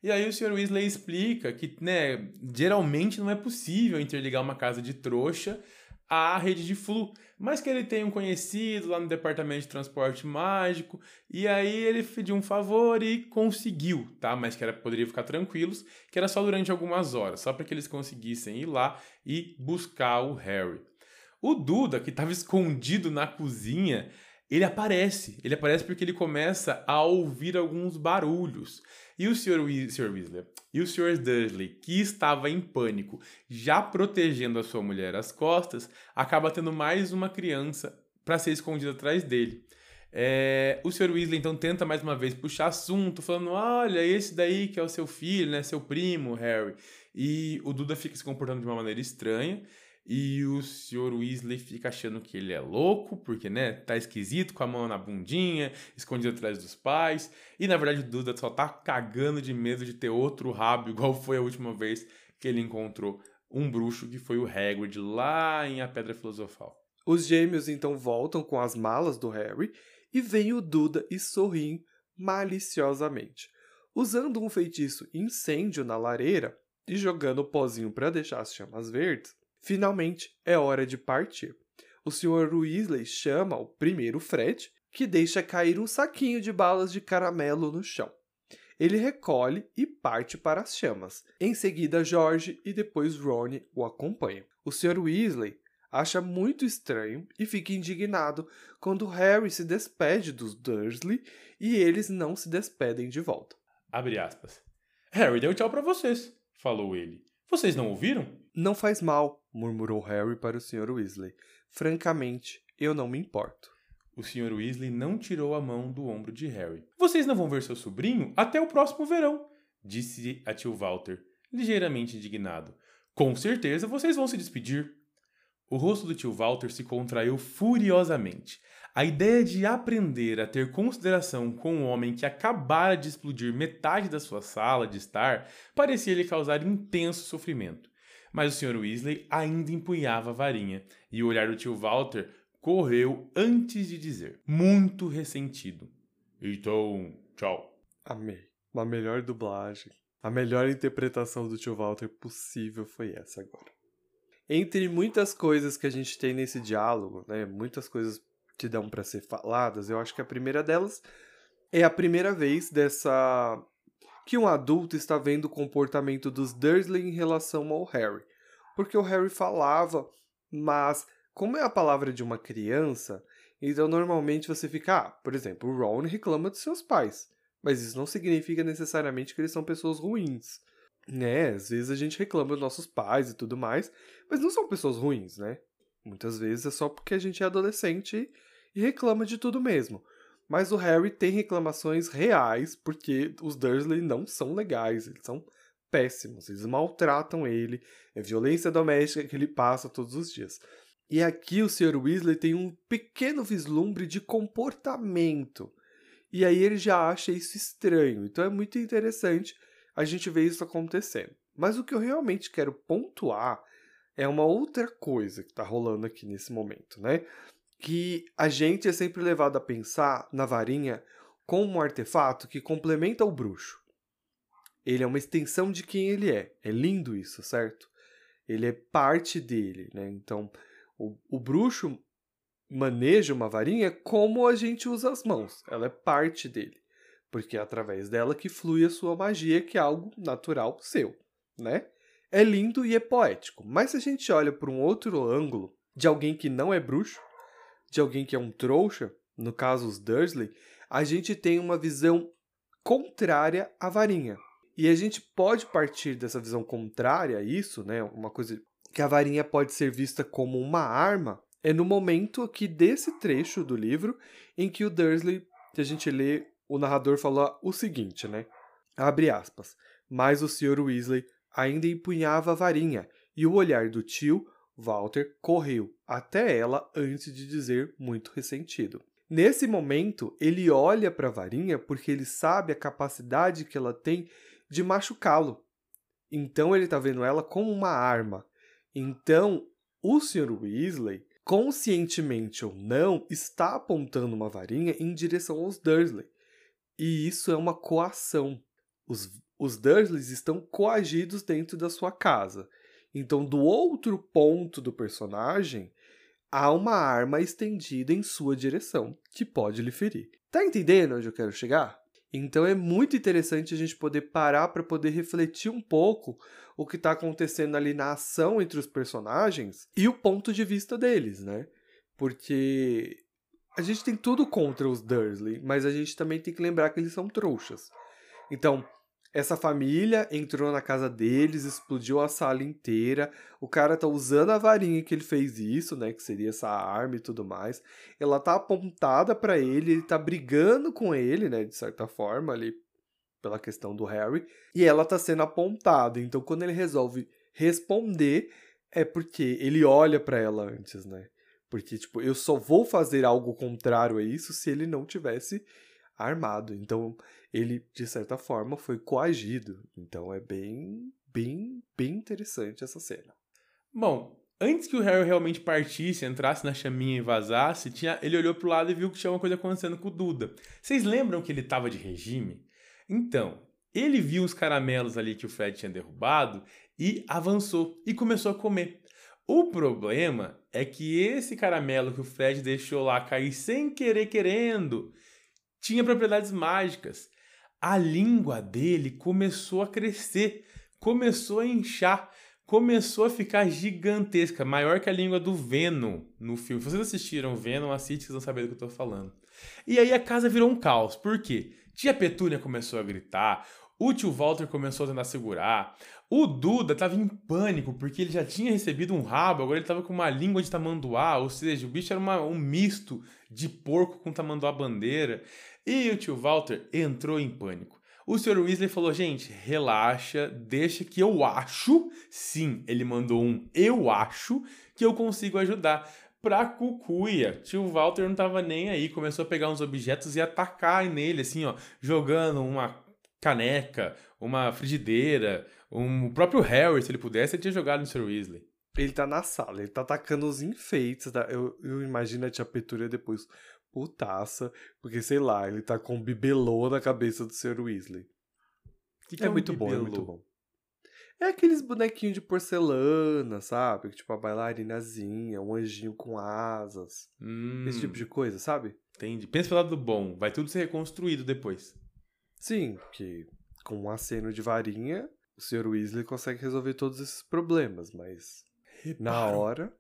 E aí o Sr. Weasley explica que, né, geralmente não é possível interligar uma casa de trouxa à rede de flu, mas que ele tem um conhecido lá no departamento de transporte mágico, e aí ele pediu um favor e conseguiu, tá? Mas que era poderia ficar tranquilos, que era só durante algumas horas, só para que eles conseguissem ir lá e buscar o Harry. O Duda, que estava escondido na cozinha, ele aparece. Ele aparece porque ele começa a ouvir alguns barulhos. E o Sr. Weasley e o Sr. Dursley, que estava em pânico, já protegendo a sua mulher às costas, acaba tendo mais uma criança para ser escondida atrás dele. É, o Sr. Weasley então tenta mais uma vez puxar assunto, falando: olha, esse daí que é o seu filho, né? Seu primo, Harry. E o Duda fica se comportando de uma maneira estranha. E o Sr. Weasley fica achando que ele é louco, porque, né, tá esquisito, com a mão na bundinha, escondido atrás dos pais. E, na verdade, o Duda só tá cagando de medo de ter outro rabo, igual foi a última vez que ele encontrou um bruxo, que foi o Hagrid, lá em A Pedra Filosofal. Os gêmeos, então, voltam com as malas do Harry e vem o Duda e sorriem maliciosamente. Usando um feitiço incêndio na lareira e jogando o pozinho para deixar as chamas verdes, Finalmente, é hora de partir. O Sr. Weasley chama o primeiro Fred, que deixa cair um saquinho de balas de caramelo no chão. Ele recolhe e parte para as chamas. Em seguida, George e depois Ron o acompanham. O Sr. Weasley acha muito estranho e fica indignado quando Harry se despede dos Dursley e eles não se despedem de volta. Abre aspas. Harry deu tchau para vocês, falou ele. Vocês não ouviram? Não faz mal, murmurou Harry para o Sr. Weasley. Francamente, eu não me importo. O Sr. Weasley não tirou a mão do ombro de Harry. Vocês não vão ver seu sobrinho até o próximo verão, disse a tio Walter, ligeiramente indignado. Com certeza vocês vão se despedir. O rosto do tio Walter se contraiu furiosamente. A ideia de aprender a ter consideração com um homem que acabara de explodir metade da sua sala de estar parecia lhe causar intenso sofrimento. Mas o Sr. Weasley ainda empunhava a varinha, e o olhar do tio Walter correu antes de dizer, muito ressentido: Então, tchau. Amei. Uma melhor dublagem. A melhor interpretação do tio Walter possível foi essa agora. Entre muitas coisas que a gente tem nesse diálogo, né, muitas coisas que dão para ser faladas, eu acho que a primeira delas é a primeira vez dessa que um adulto está vendo o comportamento dos Dursley em relação ao Harry. Porque o Harry falava, mas como é a palavra de uma criança, então normalmente você fica, ah, por exemplo, o Ron reclama dos seus pais, mas isso não significa necessariamente que eles são pessoas ruins. Né? Às vezes a gente reclama dos nossos pais e tudo mais, mas não são pessoas ruins, né? Muitas vezes é só porque a gente é adolescente e reclama de tudo mesmo. Mas o Harry tem reclamações reais porque os Dursley não são legais, eles são péssimos, eles maltratam ele, é violência doméstica que ele passa todos os dias. E aqui o Sr. Weasley tem um pequeno vislumbre de comportamento. E aí ele já acha isso estranho. Então é muito interessante a gente ver isso acontecendo. Mas o que eu realmente quero pontuar é uma outra coisa que está rolando aqui nesse momento, né? Que a gente é sempre levado a pensar na varinha como um artefato que complementa o bruxo. Ele é uma extensão de quem ele é. É lindo isso, certo? Ele é parte dele, né? Então, o, o bruxo maneja uma varinha como a gente usa as mãos. Ela é parte dele. Porque é através dela que flui a sua magia, que é algo natural seu, né? é lindo e é poético, mas se a gente olha por um outro ângulo, de alguém que não é bruxo, de alguém que é um trouxa, no caso os Dursley, a gente tem uma visão contrária à varinha. E a gente pode partir dessa visão contrária a isso, né? Uma coisa que a varinha pode ser vista como uma arma, é no momento aqui desse trecho do livro em que o Dursley, que a gente lê, o narrador fala o seguinte, né? Abre aspas. Mas o Sr. Weasley ainda empunhava a varinha, e o olhar do tio, Walter, correu até ela antes de dizer muito ressentido. Nesse momento, ele olha para a varinha porque ele sabe a capacidade que ela tem de machucá-lo. Então ele está vendo ela como uma arma. Então, o Sr. Weasley, conscientemente ou não, está apontando uma varinha em direção aos Dursley. E isso é uma coação. Os os Dursleys estão coagidos dentro da sua casa. Então, do outro ponto do personagem, há uma arma estendida em sua direção, que pode lhe ferir. Tá entendendo onde eu quero chegar? Então é muito interessante a gente poder parar para poder refletir um pouco o que está acontecendo ali na ação entre os personagens e o ponto de vista deles, né? Porque a gente tem tudo contra os Dursley, mas a gente também tem que lembrar que eles são trouxas. Então, Essa família entrou na casa deles, explodiu a sala inteira. O cara tá usando a varinha que ele fez isso, né? Que seria essa arma e tudo mais. Ela tá apontada para ele, ele tá brigando com ele, né? De certa forma, ali, pela questão do Harry. E ela tá sendo apontada. Então, quando ele resolve responder, é porque ele olha para ela antes, né? Porque, tipo, eu só vou fazer algo contrário a isso se ele não tivesse armado. Então, ele, de certa forma, foi coagido. Então, é bem, bem, bem interessante essa cena. Bom, antes que o Harry realmente partisse, entrasse na chaminha e vazasse, tinha, ele olhou pro lado e viu que tinha uma coisa acontecendo com o Duda. Vocês lembram que ele tava de regime? Então, ele viu os caramelos ali que o Fred tinha derrubado e avançou e começou a comer. O problema é que esse caramelo que o Fred deixou lá cair sem querer querendo tinha propriedades mágicas. A língua dele começou a crescer, começou a inchar, começou a ficar gigantesca, maior que a língua do Venom no filme. Vocês assistiram Venom, assiste, vocês vão saber do que eu tô falando. E aí a casa virou um caos. Por quê? Tia Petúnia começou a gritar, o tio Walter começou a tentar segurar. O Duda estava em pânico porque ele já tinha recebido um rabo, agora ele estava com uma língua de tamanduá, ou seja, o bicho era uma, um misto de porco com tamanduá bandeira. E o tio Walter entrou em pânico. O Sr. Weasley falou: gente, relaxa, deixa que eu acho. Sim, ele mandou um eu acho que eu consigo ajudar. Pra cucuia. Tio Walter não tava nem aí, começou a pegar uns objetos e atacar nele, assim, ó, jogando uma caneca, uma frigideira, um, o próprio Harry, se ele pudesse, ele tinha jogado no Sr. Weasley. Ele tá na sala, ele tá atacando os enfeites. Eu, eu imagino a tia Petúnia depois putaça, porque sei lá, ele tá com um bibelô na cabeça do Sr. Weasley. Que que é, um muito bom, é muito bom. É aqueles bonequinhos de porcelana, sabe? Tipo a bailarinazinha, um anjinho com asas. Hum, Esse tipo de coisa, sabe? Entendi. Pensa pelo lado do bom, vai tudo ser reconstruído depois. Sim, que com um aceno de varinha, o Sr. Weasley consegue resolver todos esses problemas, mas na Reparo. hora.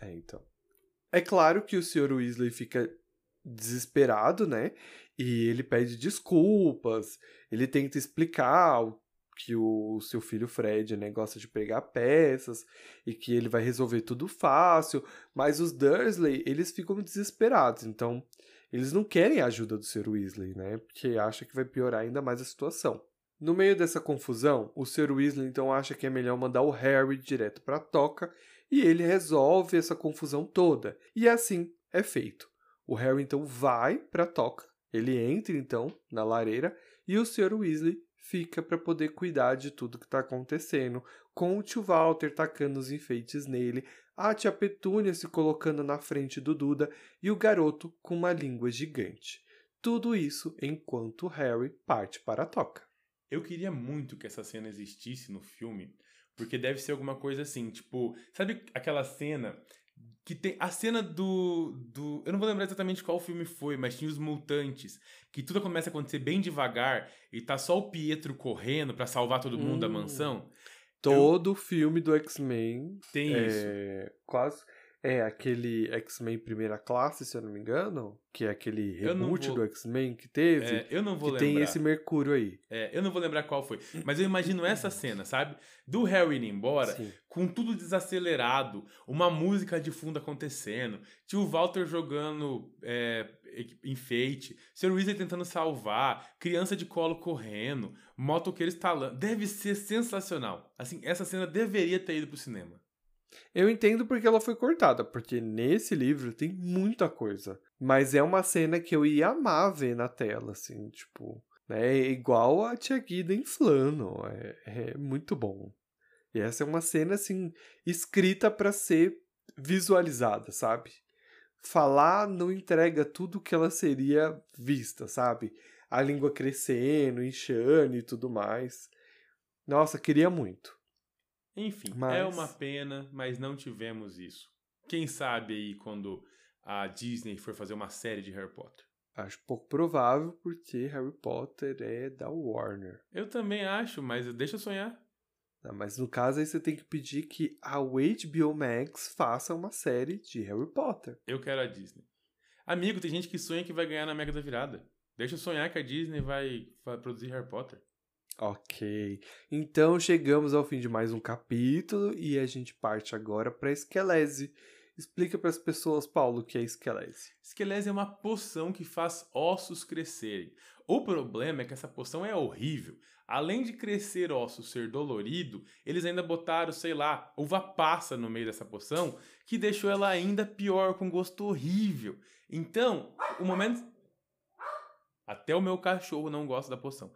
É, então. É claro que o Sr. Weasley fica desesperado, né? E ele pede desculpas, ele tenta explicar que o seu filho Fred né, gosta de pegar peças e que ele vai resolver tudo fácil, mas os Dursley, eles ficam desesperados, então eles não querem a ajuda do Sr. Weasley, né? Porque acha que vai piorar ainda mais a situação. No meio dessa confusão, o Sr. Weasley então acha que é melhor mandar o Harry direto para a toca e ele resolve essa confusão toda. E assim é feito. O Harry então vai para a toca, ele entra então na lareira e o Sr. Weasley fica para poder cuidar de tudo que está acontecendo, com o tio Walter tacando os enfeites nele, a tia Petúnia se colocando na frente do Duda e o garoto com uma língua gigante. Tudo isso enquanto Harry parte para a toca. Eu queria muito que essa cena existisse no filme, porque deve ser alguma coisa assim, tipo, sabe aquela cena que tem a cena do do, eu não vou lembrar exatamente qual filme foi, mas tinha os mutantes, que tudo começa a acontecer bem devagar e tá só o Pietro correndo pra salvar todo mundo da Hum. mansão. Todo filme do X-Men Tem isso. é quase é aquele X-Men primeira classe, se eu não me engano, que é aquele reboot vou- do X-Men que teve, É, eu não vou que lembrar. tem esse Mercúrio aí. É, eu não vou lembrar qual foi, mas eu imagino essa cena, sabe? Do Harry indo embora, Sim. com tudo desacelerado, uma música de fundo acontecendo, tio Walter jogando é, enfeite, Sr. Weasley tentando salvar, criança de colo correndo, motoqueiro estalando. Deve ser sensacional. Assim, essa cena deveria ter ido pro cinema. Eu entendo porque ela foi cortada, porque nesse livro tem muita coisa. Mas é uma cena que eu ia amar ver na tela, assim, tipo. É igual a Tia Guida inflando. É, é muito bom. E essa é uma cena, assim, escrita pra ser visualizada, sabe? Falar não entrega tudo que ela seria vista, sabe? A língua crescendo, inchando e tudo mais. Nossa, queria muito. Enfim, é Mas- uma pena, mas não tivemos isso. Quem sabe aí quando a Disney for fazer uma série de Harry Potter. Acho pouco provável, porque Harry Potter é da Warner. Eu também acho, mas deixa eu sonhar. Não, mas no caso aí você tem que pedir que a HBO Max faça uma série de Harry Potter. Eu quero a Disney. Amigo, tem gente que sonha que vai ganhar na Mega da Virada. Deixa eu sonhar que a Disney vai produzir Harry Potter. Ok. Então chegamos ao fim de mais um capítulo e a gente parte agora para esquelese. Explica para as pessoas, Paulo, o que é esquelese. Esquelese é uma poção que faz ossos crescerem. O problema é que essa poção é horrível. Além de crescer ossos ser dolorido, eles ainda botaram, sei lá, uva passa no meio dessa poção, que deixou ela ainda pior, com gosto horrível. Então, o momento. Até o meu cachorro não gosta da poção.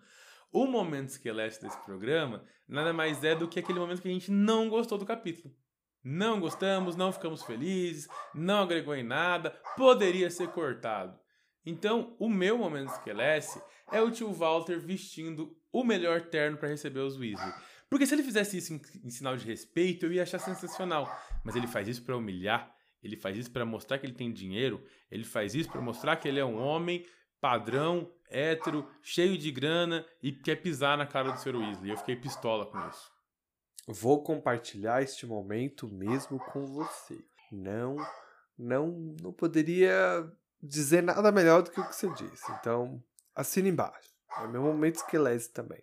O momento esquelete desse programa nada mais é do que aquele momento que a gente não gostou do capítulo. Não gostamos, não ficamos felizes, não agregou em nada, poderia ser cortado. Então, o meu momento esquelete é o tio Walter vestindo o melhor terno para receber os Weasley. Porque se ele fizesse isso em, em, sinal de respeito, eu ia achar sensacional. Mas ele faz isso para humilhar, ele faz isso para mostrar que ele tem dinheiro, ele faz isso para mostrar que ele é um homem padrão, hétero, cheio de grana e quer pisar na cara do Sr. Weasley. Eu fiquei pistola com isso. Vou compartilhar este momento mesmo com você. Não, não, não poderia dizer nada melhor do que o que você disse. Então, assina embaixo. É meu momento esquelese também.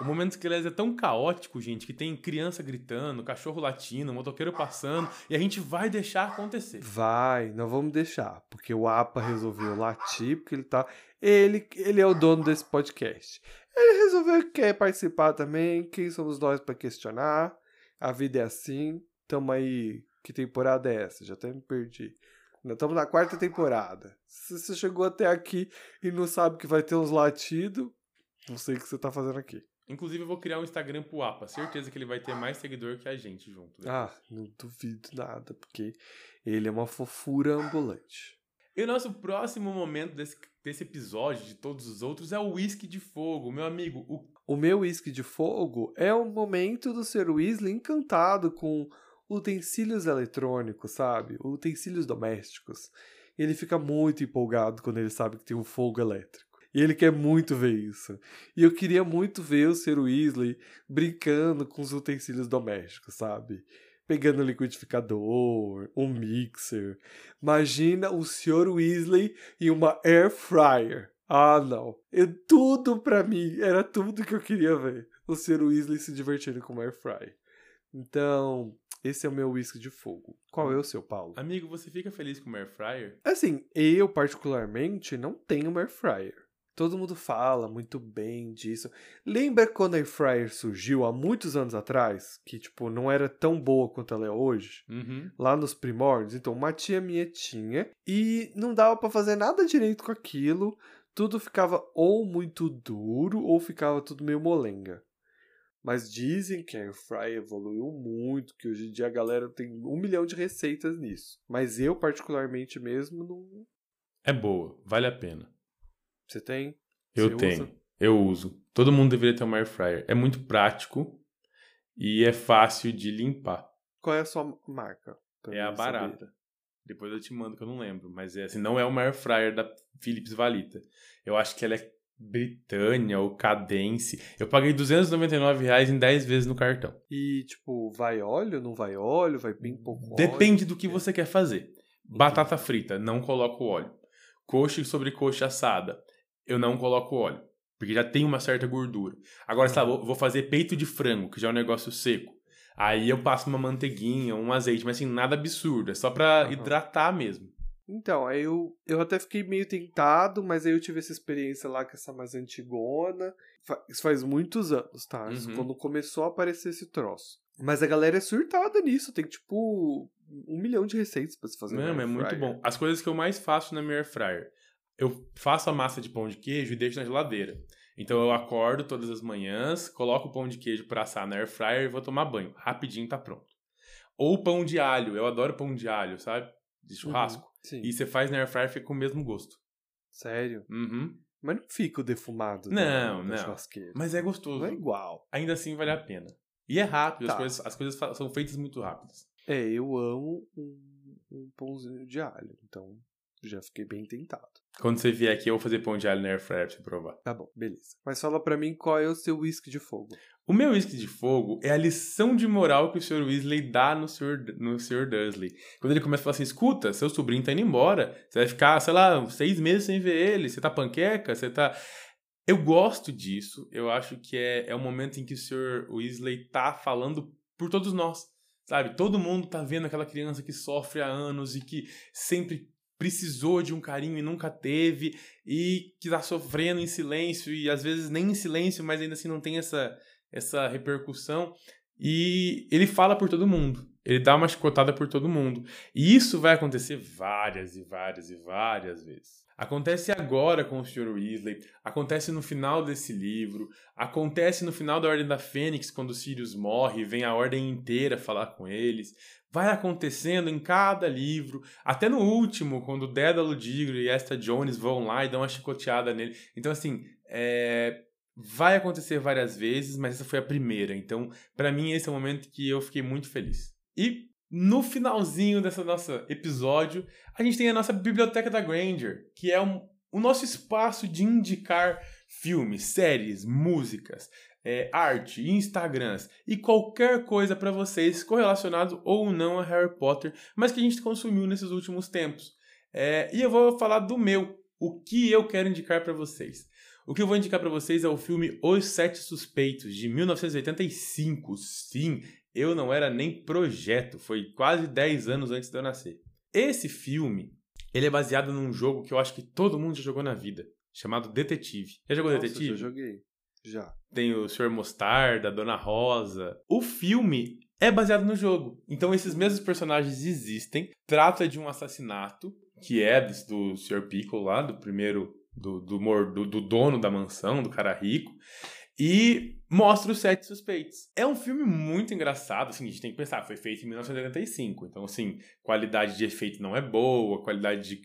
O momento esquelese é tão caótico, gente, que tem criança gritando, cachorro latindo, motoqueiro passando, e a gente vai deixar acontecer. Vai, não vamos deixar, porque o APA resolveu latir, porque ele tá. Ele, ele é o dono desse podcast. Ele resolveu que quer participar também. Quem somos nós para questionar? A vida é assim. Tamo aí. Que temporada é essa? Já até me perdi. Nós estamos na quarta temporada. Se você chegou até aqui e não sabe que vai ter uns latidos, não sei o que você tá fazendo aqui. Inclusive, eu vou criar um Instagram pro APA. Certeza que ele vai ter mais seguidor que a gente junto. Depois. Ah, não duvido nada, porque ele é uma fofura ambulante. E o nosso próximo momento desse, desse episódio, de todos os outros, é o Whisky de Fogo. Meu amigo, o... O meu Whisky de Fogo é o momento do Sr. Weasley encantado com utensílios eletrônicos, sabe? Utensílios domésticos. Ele fica muito empolgado quando ele sabe que tem um fogo elétrico. E ele quer muito ver isso. E eu queria muito ver o Sr. Weasley brincando com os utensílios domésticos, sabe? Pegando liquidificador, um mixer. Imagina o Sr. Weasley e uma air fryer. Ah, não. É tudo para mim. Era tudo que eu queria ver. O Sr. Weasley se divertindo com uma air fryer. Então, esse é o meu whisky de fogo. Qual é o seu, Paulo? Amigo, você fica feliz com uma air fryer? Assim, eu particularmente não tenho uma air fryer. Todo mundo fala muito bem disso. Lembra quando a Air Fryer surgiu há muitos anos atrás? Que, tipo, não era tão boa quanto ela é hoje? Uhum. Lá nos primórdios? Então, uma tia minha tinha e não dava para fazer nada direito com aquilo. Tudo ficava ou muito duro ou ficava tudo meio molenga. Mas dizem que a Air Fryer evoluiu muito, que hoje em dia a galera tem um milhão de receitas nisso. Mas eu, particularmente mesmo, não. É boa, vale a pena. Você tem? Eu Você tenho. usa? Eu uso. Todo mundo deveria ter uma air fryer. É muito prático e é fácil de limpar. Qual é a sua marca? É a mim saber. barata. Depois eu te mando que eu não lembro, mas é assim, não é uma air fryer da Philips Valita. Eu acho que ela é Britânia ou Cadence. Eu paguei 299 reais em 10 vezes no cartão. E, tipo, vai óleo, não vai óleo, vai bem pouco óleo? Depende do que você quer fazer. Batata frita, não coloco óleo. Coxa e sobrecoxa assada, eu não coloco óleo. Porque já tem uma certa gordura. Agora, sabe, vou vou fazer peito de frango, que já é um negócio seco. Aí eu passo uma manteiguinha, um azeite, mas assim, nada absurdo. É só pra Aham. hidratar mesmo. Então, aí eu, eu até fiquei meio tentado, mas aí eu tive essa experiência lá com essa mais antigona. Isso faz muitos anos, tá? Uhum. quando começou a aparecer esse troço. Mas a galera é surtada nisso, tem tipo um milhão de receitas pra se fazer. Não, é muito bom. As coisas que eu mais faço na minha air fryer. Eu faço a massa de pão de queijo e deixo na geladeira. Então eu acordo todas as manhãs, coloco o pão de queijo pra assar na air fryer e vou tomar banho. Rapidinho tá pronto. Ou pão de alho. Eu adoro pão de alho, sabe? De churrasco. Uhum. E você faz na air fryer fica com o mesmo gosto. Sério. Uhum. Mas não fica o defumado da- Não, da não. Mas é gostoso. Não é igual. Ainda assim vale a pena. E é rápido, as Tá. coisas, as coisas são feitas muito rápidas. É, eu amo um, um pãozinho de alho, então já fiquei bem tentado. Quando você vier aqui, eu vou fazer pão de alho na air fryer pra você provar. Tá bom, beleza. Mas fala pra mim qual é o seu whisky de fogo. O meu whisky de fogo é a lição de moral que o Sr. Weasley dá no Sr. no Sr. Dursley. Quando ele começa a falar assim, escuta, seu sobrinho tá indo embora, você vai ficar, sei lá, seis meses sem ver ele, você tá panqueca, você tá... eu gosto disso. Eu acho que é, é o momento em que o Sr. Weasley tá falando por todos nós. Sabe? Todo mundo tá vendo aquela criança que sofre há anos e que sempre precisou de um carinho e nunca teve, e que tá sofrendo em silêncio, e às vezes nem em silêncio, mas ainda assim não tem essa, essa repercussão. E ele fala por todo mundo. Ele dá uma chicotada por todo mundo. E isso vai acontecer várias e várias e várias vezes. Acontece agora com o Sr. Weasley, acontece no final desse livro, acontece no final da Ordem da Fênix, quando o Sirius morre, vem a Ordem inteira falar com eles. Vai acontecendo em cada livro, até no último, quando Dédalo Digro e Esta Jones vão lá e dão uma chicoteada nele. Então, assim, é... vai acontecer várias vezes, mas essa foi a primeira. Então, para mim, esse é o momento que eu fiquei muito feliz. E no finalzinho desse nosso episódio, a gente tem a nossa biblioteca da Granger, que é um, o nosso espaço de indicar filmes, séries, músicas, é, arte, Instagrams e qualquer coisa para vocês correlacionado ou não a Harry Potter, mas que a gente consumiu nesses últimos tempos. É, e eu vou falar do meu, o que eu quero indicar para vocês. O que eu vou indicar para vocês é o filme Os Sete Suspeitos, de 1985. Sim, eu não era nem projeto, foi quase 10 anos antes de eu nascer. Esse filme, ele é baseado num jogo que eu acho que todo mundo já jogou na vida, chamado Detetive. Já jogou Nossa, Detetive? Já joguei. Já. Tem o Sr. Mostarda, a Dona Rosa. O filme é baseado no jogo. Então esses mesmos personagens existem. Trata de um assassinato, que é do Sr. Pickle lá, do primeiro do, do, do, do, dono da mansão, do cara rico e mostra os sete suspeitos. É um filme muito engraçado, assim, a gente tem que pensar, foi feito em 1985, então, assim, qualidade de efeito não é boa, qualidade de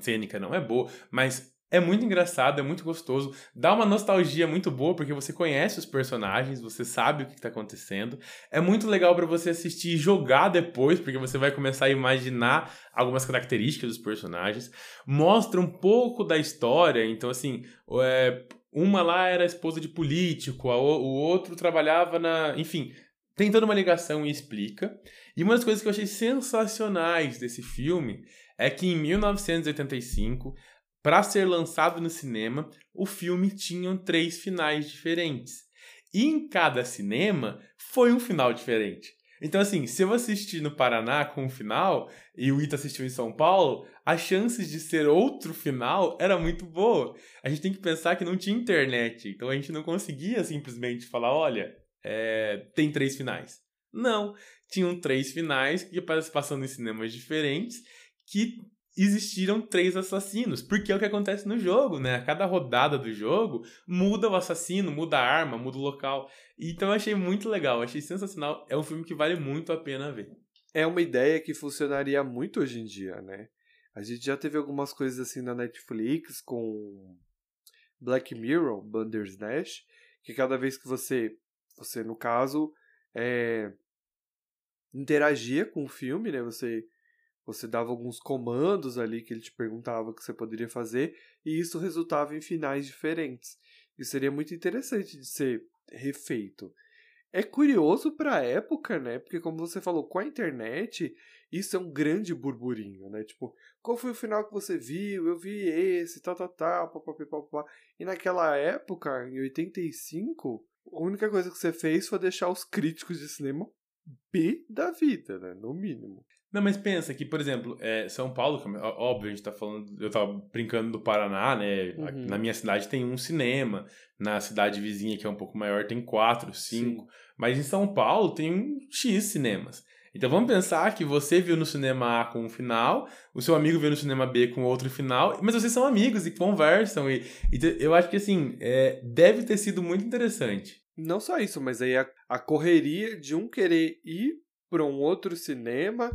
cênica não é boa, mas é muito engraçado, é muito gostoso, dá uma nostalgia muito boa porque você conhece os personagens, você sabe o que está acontecendo. É muito legal para você assistir e jogar depois, porque você vai começar a imaginar algumas características dos personagens. Mostra um pouco da história, então assim, é, uma lá era esposa de político, o outro trabalhava na. Enfim, tem toda uma ligação e explica. E uma das coisas que eu achei sensacionais desse filme é que em 1985, para ser lançado no cinema, o filme tinha três finais diferentes. E em cada cinema foi um final diferente. Então, assim, se eu assistir no Paraná com um final e o Ita assistiu em São Paulo, as chances de ser outro final era muito boa. A gente tem que pensar que não tinha internet, então a gente não conseguia simplesmente falar: olha, é, tem três finais. Não, tinham três finais que passando em cinemas diferentes que existiram três assassinos, porque é o que acontece no jogo, né? A cada rodada do jogo muda o assassino, muda a arma, muda o local. Então eu achei muito legal, achei sensacional. É um filme que vale muito a pena ver. É uma ideia que funcionaria muito hoje em dia, né? A gente já teve algumas coisas assim na Netflix com Black Mirror, Bandersnatch, que cada vez que você, você no caso, é, interagia com o filme, né? Você você dava alguns comandos ali que ele te perguntava que você poderia fazer e isso resultava em finais diferentes. Isso seria muito interessante de ser refeito. É curioso para a época, né? Porque como você falou, com a internet, isso é um grande burburinho, né? Tipo, qual foi o final que você viu? Eu vi esse, tal, tal, tal, papapá, papapá. E naquela época, em 85, a única coisa que você fez foi deixar os críticos de cinema B da vida, né? No mínimo. Não, mas pensa que, por exemplo, é, São Paulo, é óbvio, a gente tá falando, eu tava brincando do Paraná, né? Uhum. Na minha cidade tem um cinema, na cidade vizinha, que é um pouco maior, tem quatro, cinco. Sim. Mas em São Paulo tem um X cinemas. Então vamos pensar que você viu no cinema A com um final, o seu amigo viu no cinema B com outro final, mas vocês são amigos e conversam. E, e eu acho que assim, é, deve ter sido muito interessante. Não só isso, mas aí a, a correria de um querer ir para um outro cinema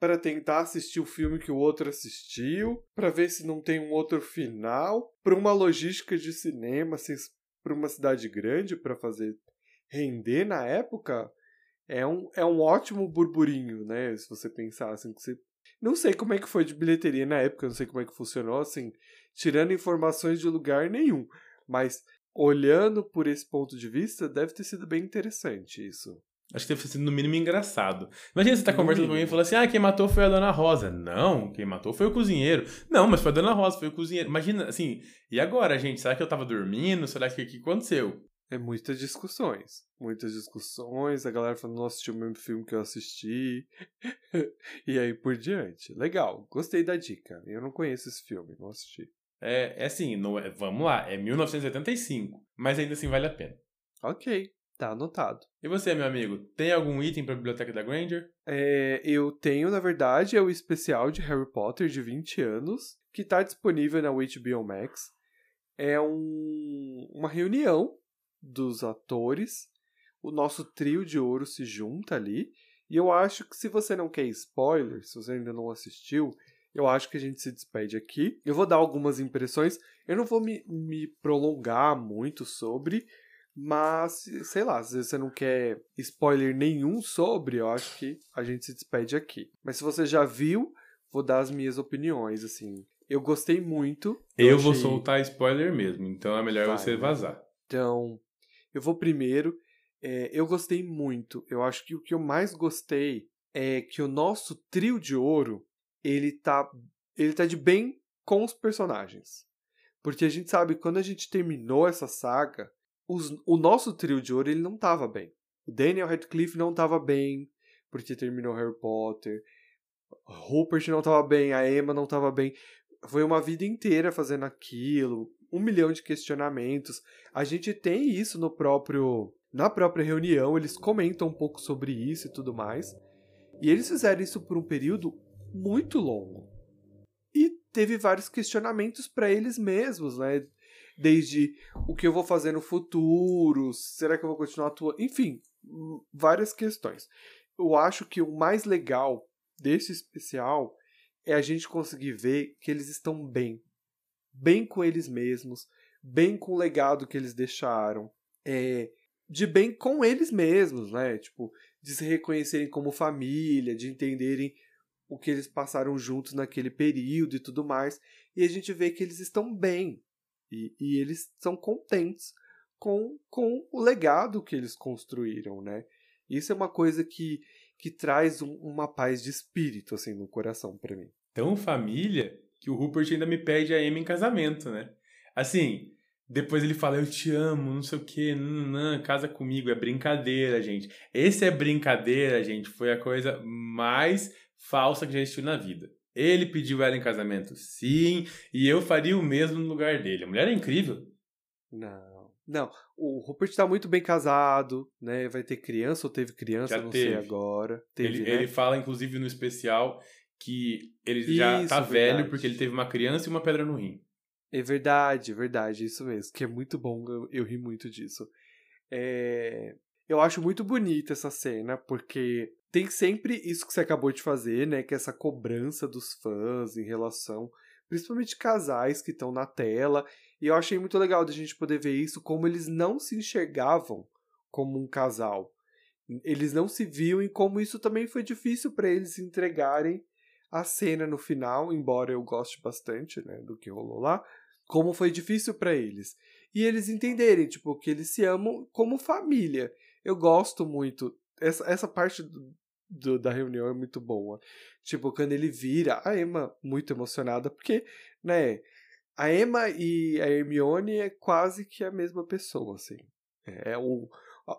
para tentar assistir o filme que o outro assistiu, para ver se não tem um outro final, para uma logística de cinema, assim, para uma cidade grande para fazer render na época, é um, é um ótimo burburinho, né? Se você pensar assim, que você... não sei como é que foi de bilheteria na época, não sei como é que funcionou, assim, tirando informações de lugar nenhum, mas olhando por esse ponto de vista, deve ter sido bem interessante isso. Acho que deve sido no mínimo engraçado. Imagina você tá No conversando com alguém e mínimo. fala assim: ah, quem matou foi a Dona Rosa. Não, quem matou foi o cozinheiro. Não, mas foi a Dona Rosa, foi o cozinheiro. Imagina, assim, e agora, gente? Será que eu tava dormindo? Será que o que aconteceu? É muitas discussões. Muitas discussões, a galera falando, não assistiu o mesmo filme que eu assisti. *laughs* e aí por diante. Legal, gostei da dica. Eu não conheço esse filme, não assisti. É, é assim, não é- vamos lá, é 1975, mas ainda assim vale a pena. Ok, tá anotado. E você, meu amigo, tem algum item pra biblioteca da Granger? É, eu tenho, na verdade, é o especial de Harry Potter de 20 anos, que está disponível na HBO Max. É um, uma reunião dos atores, o nosso trio de ouro se junta ali, e eu acho que se você não quer spoiler, se você ainda não assistiu, eu acho que a gente se despede aqui. Eu vou dar algumas impressões, eu não vou me, me prolongar muito sobre, mas, sei lá, se você não quer spoiler nenhum sobre, eu acho que a gente se despede aqui. Mas se você já viu, vou dar as minhas opiniões, assim. Eu gostei muito. Eu, vou achei- soltar spoiler mesmo, então é melhor Vai, você né? vazar. Então, eu vou primeiro. É, eu gostei muito. Eu acho que o que eu mais gostei é que o nosso trio de ouro, ele tá, ele tá de bem com os personagens. Porque a gente sabe, quando a gente terminou essa saga, os- o nosso trio de ouro, ele não tava bem. O Daniel Radcliffe não tava bem, porque terminou Harry Potter. Rupert não tava bem, a Emma não tava bem. Foi uma vida inteira fazendo aquilo, um milhão de questionamentos. A gente tem isso no próprio. Na própria reunião, eles comentam um pouco sobre isso e tudo mais. E eles fizeram isso por um período muito longo. E teve vários questionamentos para eles mesmos, né? Desde o que eu vou fazer no futuro, será que eu vou continuar atuando? Enfim, hum, várias questões. Eu acho que o mais legal desse especial é a gente conseguir ver que eles estão bem. Bem com eles mesmos, bem com o legado que eles deixaram. É, de bem com eles mesmos, né? Tipo, de se reconhecerem como família, de entenderem o que eles passaram juntos naquele período e tudo mais. E a gente vê que eles estão bem. E, e eles são contentes com, com o legado que eles construíram, né? Isso é uma coisa que, que traz um- uma paz de espírito, assim, no coração para mim. Tão família que o Rupert ainda me pede a Emma em casamento, né? Assim, depois ele fala, eu te amo, não sei o que, nananã, casa comigo, é brincadeira, gente. Esse é brincadeira, gente, foi a coisa mais falsa que já existiu na vida. Ele pediu ela em casamento, sim, e eu faria o mesmo no lugar dele. A mulher é incrível. Não. Não, o Rupert tá muito bem casado, né? Vai ter criança ou teve criança, Já não sei teve. agora. Teve, ele, né? ele fala, inclusive, no especial que ele já Isso, tá velho verdade. porque ele teve uma criança e uma pedra no rim. É verdade, é verdade, isso mesmo. Que é muito bom, eu, eu ri muito disso. É, Eu acho muito bonita essa cena, porque tem sempre isso que você acabou de fazer, né? Que é essa cobrança dos fãs em relação, principalmente casais que estão na tela. E eu achei muito legal da gente poder ver isso, como eles não se enxergavam como um casal. Eles não se viam e como isso também foi difícil para eles entregarem a cena no final, embora eu goste bastante, né, do que rolou lá, como foi difícil para eles. E eles entenderem, tipo, que eles se amam como família. Eu gosto muito. Essa, essa parte do, do- da reunião é muito boa. Tipo, quando ele vira, a Emma muito emocionada, porque, né, a Emma e a Hermione é quase que a mesma pessoa, assim. É, é o,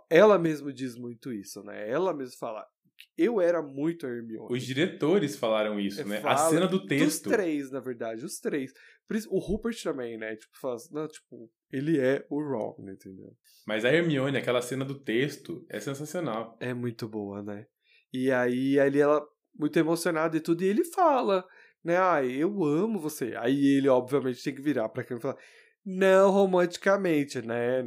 ela mesma diz muito isso, né? Ela mesma fala, eu era muito a Hermione. Os diretores falaram isso, É, né? fala a cena do texto. três, na verdade, os três. O Rupert também, né? Tipo, fala, assim, não, tipo, ele é o Ron, entendeu? Mas a Hermione, aquela cena do texto, é sensacional. É muito boa, né? E aí, ali ela, muito emocionada e tudo, e ele fala, né? Ah, eu amo você. Aí ele, obviamente, tem que virar pra câmera e falar, não romanticamente, né?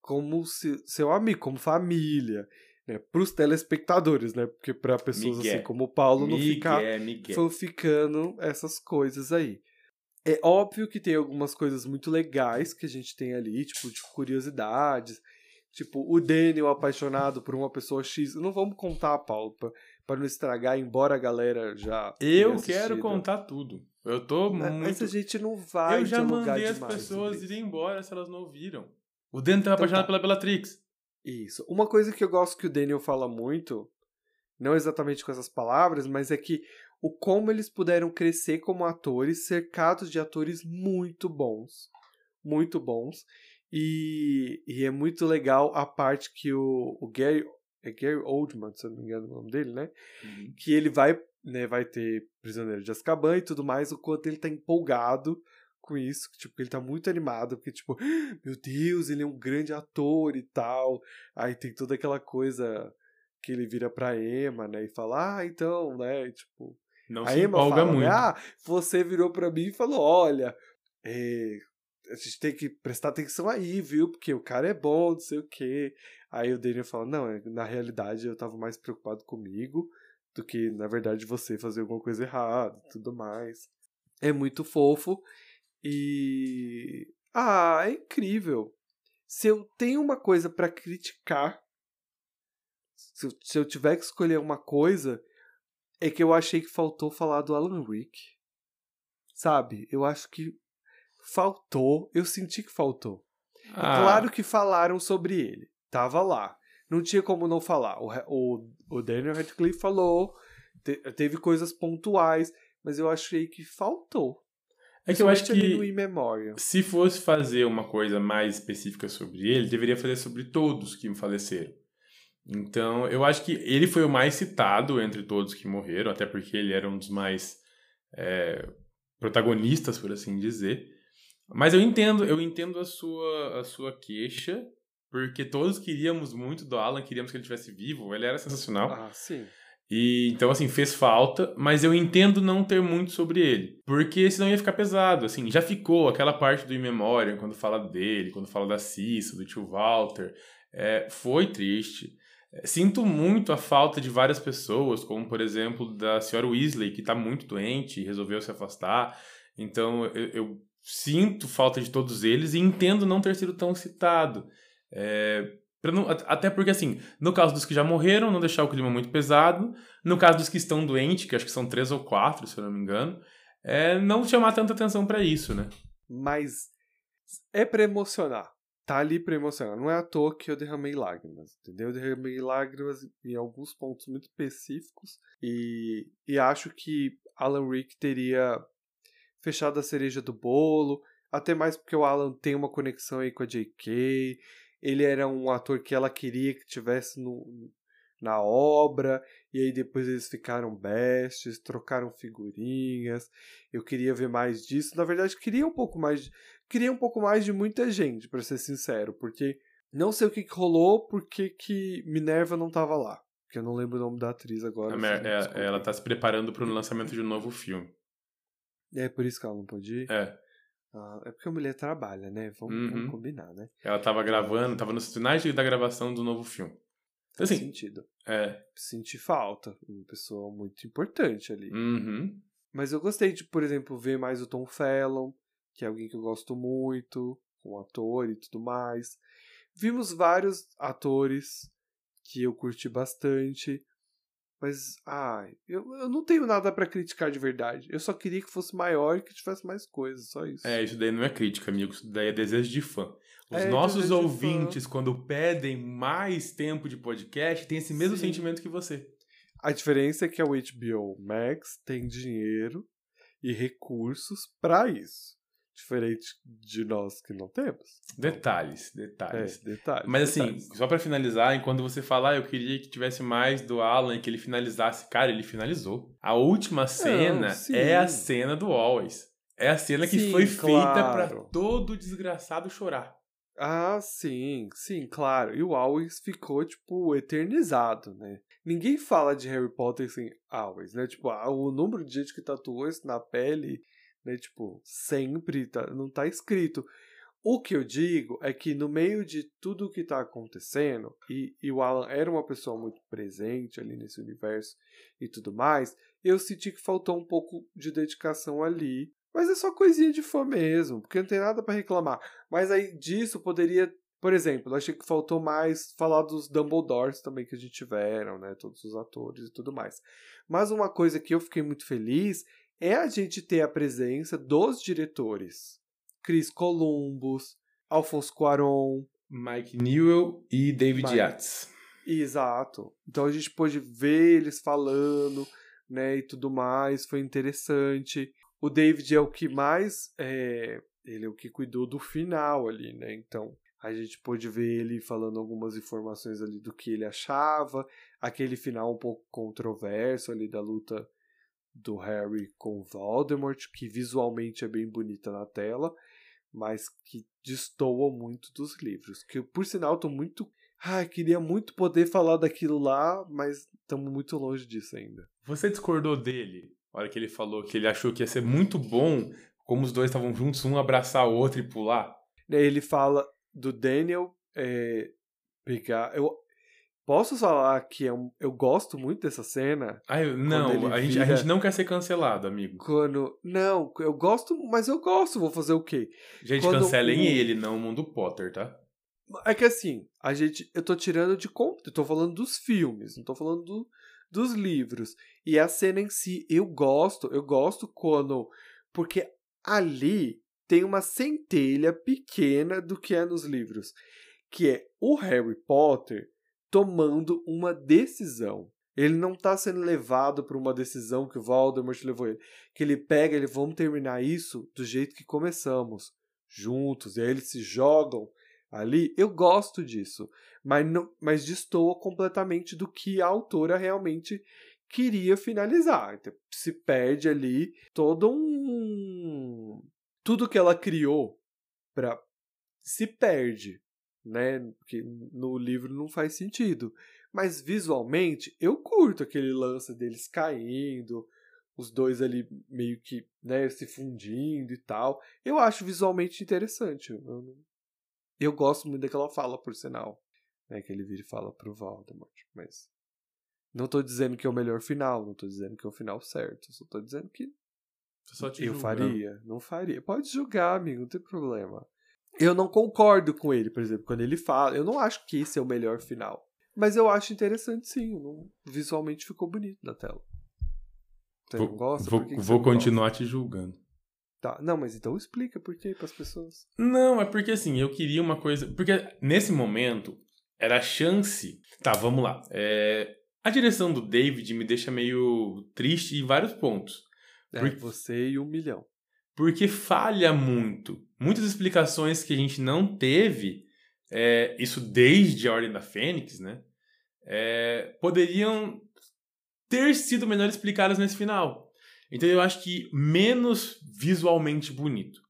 Como se, seu amigo, como família. Né? Pros telespectadores, né? Porque pra pessoas Miguel. assim como o Paulo não ficar Miguel, Miguel. essas coisas aí. É óbvio que tem algumas coisas muito legais que a gente tem ali, tipo, de curiosidades. Tipo, o Daniel apaixonado por uma pessoa X. Não vamos contar, Paulo, pra, pra não estragar, embora a galera já. Eu quero contar tudo. Eu tô Mas- muito. Mas a gente não vai eu já mandei as pessoas irem embora se elas não ouviram. O Daniel tava Então apaixonado tá. pela Bellatrix. Isso. Uma coisa que eu gosto que o Daniel fala muito, não exatamente com essas palavras, mas é que o como eles puderam crescer como atores, cercados de atores muito bons. Muito bons. E, e é muito legal a parte que o, o Gary. É Gary Oldman, se eu não me engano o nome dele, né? Uhum. Que ele vai, né, vai ter Prisioneiro de Azkaban e tudo mais, o quanto ele tá empolgado com isso, que, tipo, ele tá muito animado, porque, tipo, *gasps* meu Deus, ele é um grande ator e tal. Aí tem toda aquela coisa que ele vira pra Emma, né, e fala, ah, então, né, tipo... Não a se empolga fala, né, muito. ah, você virou pra mim e falou, olha, é, a gente tem que prestar atenção aí, viu, porque o cara é bom, não sei o quê. Aí o Daniel fala, não, é, na realidade eu tava mais preocupado comigo do que, na verdade, você fazer alguma coisa errada e tudo mais. É muito fofo. E. Ah, é incrível. Se eu tenho uma coisa pra criticar, se eu, se eu tiver que escolher uma coisa, é que eu achei que faltou falar do Alan Rick. Sabe? Eu acho que faltou. Eu senti que faltou. Ah, Claro que falaram sobre ele. Tava lá. Não tinha como não falar. O, o, o Daniel Radcliffe falou. te- teve coisas pontuais. Mas eu achei que faltou. É que eu acho que se fosse fazer uma coisa mais específica sobre ele, deveria fazer sobre todos que faleceram. Então, eu acho que ele foi o mais citado entre todos que morreram, até porque ele era um dos mais é, protagonistas, por assim dizer. Mas eu entendo, eu entendo a sua, a sua queixa, porque todos queríamos muito do Alan, queríamos que ele estivesse vivo, ele era sensacional. Ah, sim. E então, assim, fez falta, mas eu entendo não ter muito sobre ele. Porque senão ia ficar pesado. Assim, já ficou aquela parte do In Memoriam, quando fala dele, quando fala da Cissa, do tio Walter. É, foi triste. Sinto muito a falta de várias pessoas, como por exemplo da senhora Weasley, que está muito doente e resolveu se afastar. Então eu, eu sinto falta de todos eles e entendo não ter sido tão citado. É, não- at- até porque, assim, no caso dos que já morreram, não deixar o clima muito pesado. No caso dos que estão doentes, que acho que são três ou quatro, se eu não me engano, é não chamar tanta atenção pra isso, né? Mas é pra emocionar. Tá ali pra emocionar. Não é à toa que eu derramei lágrimas, entendeu? Eu derramei lágrimas em alguns pontos muito específicos. E, e acho que Alan Rick teria fechado a cereja do bolo. Até mais porque o Alan tem uma conexão aí com a J.K. Ele era um ator que ela queria que tivesse no, na obra. E aí depois eles ficaram bestes, trocaram figurinhas. Eu queria ver mais disso. Na verdade, queria um pouco mais queria um pouco mais de muita gente, pra ser sincero, porque não sei o que, que rolou, porque que Minerva não tava lá. Que eu não lembro o nome da atriz agora. A vocês Mer- me é- ela tá se preparando para o lançamento de um novo filme. É por isso que ela não pôde ir? É, Ah, é porque a mulher trabalha, né? Vamos, Uhum. vamos combinar, né? ela tava gravando, tava nos finais da gravação do novo filme. Faz Assim, sentido. É. Senti falta. Uma pessoa muito importante ali. Uhum. Mas eu gostei de, por exemplo, ver mais o Tom Fallon, que é alguém que eu gosto muito, um ator e tudo mais. Vimos vários atores que eu curti bastante. Mas, ai, eu, eu não tenho nada pra criticar de verdade. Eu só queria que fosse maior e que tivesse mais coisas, só isso. É, isso daí não é crítica, amigo. Isso daí é desejo de fã. Os É, nossos ouvintes, quando pedem mais tempo de podcast, têm esse mesmo Sim. sentimento que você. A diferença é que a HBO Max tem dinheiro e recursos pra isso. Diferente de nós que não temos. Detalhes, É, detalhes. detalhes. Mas assim, detalhes. só pra finalizar, enquanto você falar, eu queria que tivesse mais do Alan, que ele finalizasse. Cara, ele finalizou. A última cena sim. é a cena do Always. É a cena que Sim, foi feita pra claro. todo desgraçado chorar. Ah, sim, sim, claro. E o Always ficou, tipo, eternizado, né? Ninguém fala de Harry Potter sem Always, né? Tipo, o número de gente que tatuou isso na pele, né? Tipo, sempre tá, não tá escrito. O que eu digo é que no meio de tudo que tá acontecendo, e, e o Alan era uma pessoa muito presente ali nesse universo e tudo mais, eu senti que faltou um pouco de dedicação ali. Mas é só coisinha de fã mesmo, porque não tem nada pra reclamar. Mas aí disso poderia, por exemplo, eu achei que faltou mais falar dos Dumbledores também que a gente tiveram, né? Todos os atores e tudo mais. Mas uma coisa que eu fiquei muito feliz é a gente ter a presença dos diretores. Chris Columbus, Alfonso Cuarón, Mike Newell e David Mike. Yates. Exato. Então a gente pôde ver eles falando, né, e tudo mais, foi interessante. O David é o que mais, é, ele é o que cuidou do final ali, né, então a gente pôde ver ele falando algumas informações ali do que ele achava, aquele final um pouco controverso ali da luta do Harry com Voldemort, que visualmente é bem bonita na tela, mas que destoa muito dos livros. Que por sinal tô muito, ah, queria muito poder falar daquilo lá, mas estamos muito longe disso ainda. Você discordou dele? Na hora que ele falou que ele achou que ia ser muito bom, como os dois estavam juntos, um abraçar o outro e pular. Ele fala do Daniel é, pegar. Eu posso falar que é um, eu gosto muito dessa cena. Ah, eu- não, a gente, a gente não quer ser cancelado, amigo. Quando. Não, eu gosto, mas eu gosto, vou fazer o quê? Gente, Quando cancelem o- ele, não o mundo Potter, tá? É que assim, a gente. Eu tô tirando de conta, eu tô falando dos filmes, não tô falando do- dos livros. E a cena em si, eu gosto, eu gosto quando. Porque ali tem uma centelha pequena do que é nos livros. Que é o Harry Potter tomando uma decisão. Ele não tá sendo levado por uma decisão que o Voldemort levou ele. Que ele pega, ele vamos terminar isso do jeito que começamos, juntos. E aí eles se jogam ali. Eu gosto disso, mas não, mas destoa completamente do que a autora realmente queria finalizar. Então, se perde ali todo um tudo que ela criou para se perde, né? Porque no livro não faz sentido. Mas visualmente, eu curto aquele lance deles caindo, os dois ali meio que né, se fundindo e tal. Eu acho visualmente interessante. Eu, eu gosto muito daquela fala, por sinal. Né, que ele vira e fala pro Voldemort. Mas não tô dizendo que é o melhor final, não tô dizendo que é o final certo. Só tô dizendo que eu julgando. faria, não faria. Pode julgar, amigo, não tem problema. Eu não concordo com ele, por exemplo, quando ele fala. Eu não acho que esse é o melhor final. Mas eu acho interessante sim. visualmente ficou bonito na tela. Você não Vou, gosta? vou, que que vou não gosta? continuar te julgando. Tá, não, mas então explica por quê pras pessoas. Não, é porque assim, eu queria uma coisa. Porque nesse momento, era a chance. Tá, vamos lá. É, A direção do David me deixa meio triste em vários pontos. É, Por- você e um milhão. Porque falha muito. Muitas explicações que a gente não teve, é, isso desde a Ordem da Fênix, né? é, poderiam ter sido melhor explicadas nesse final. Então eu acho que menos visualmente bonito,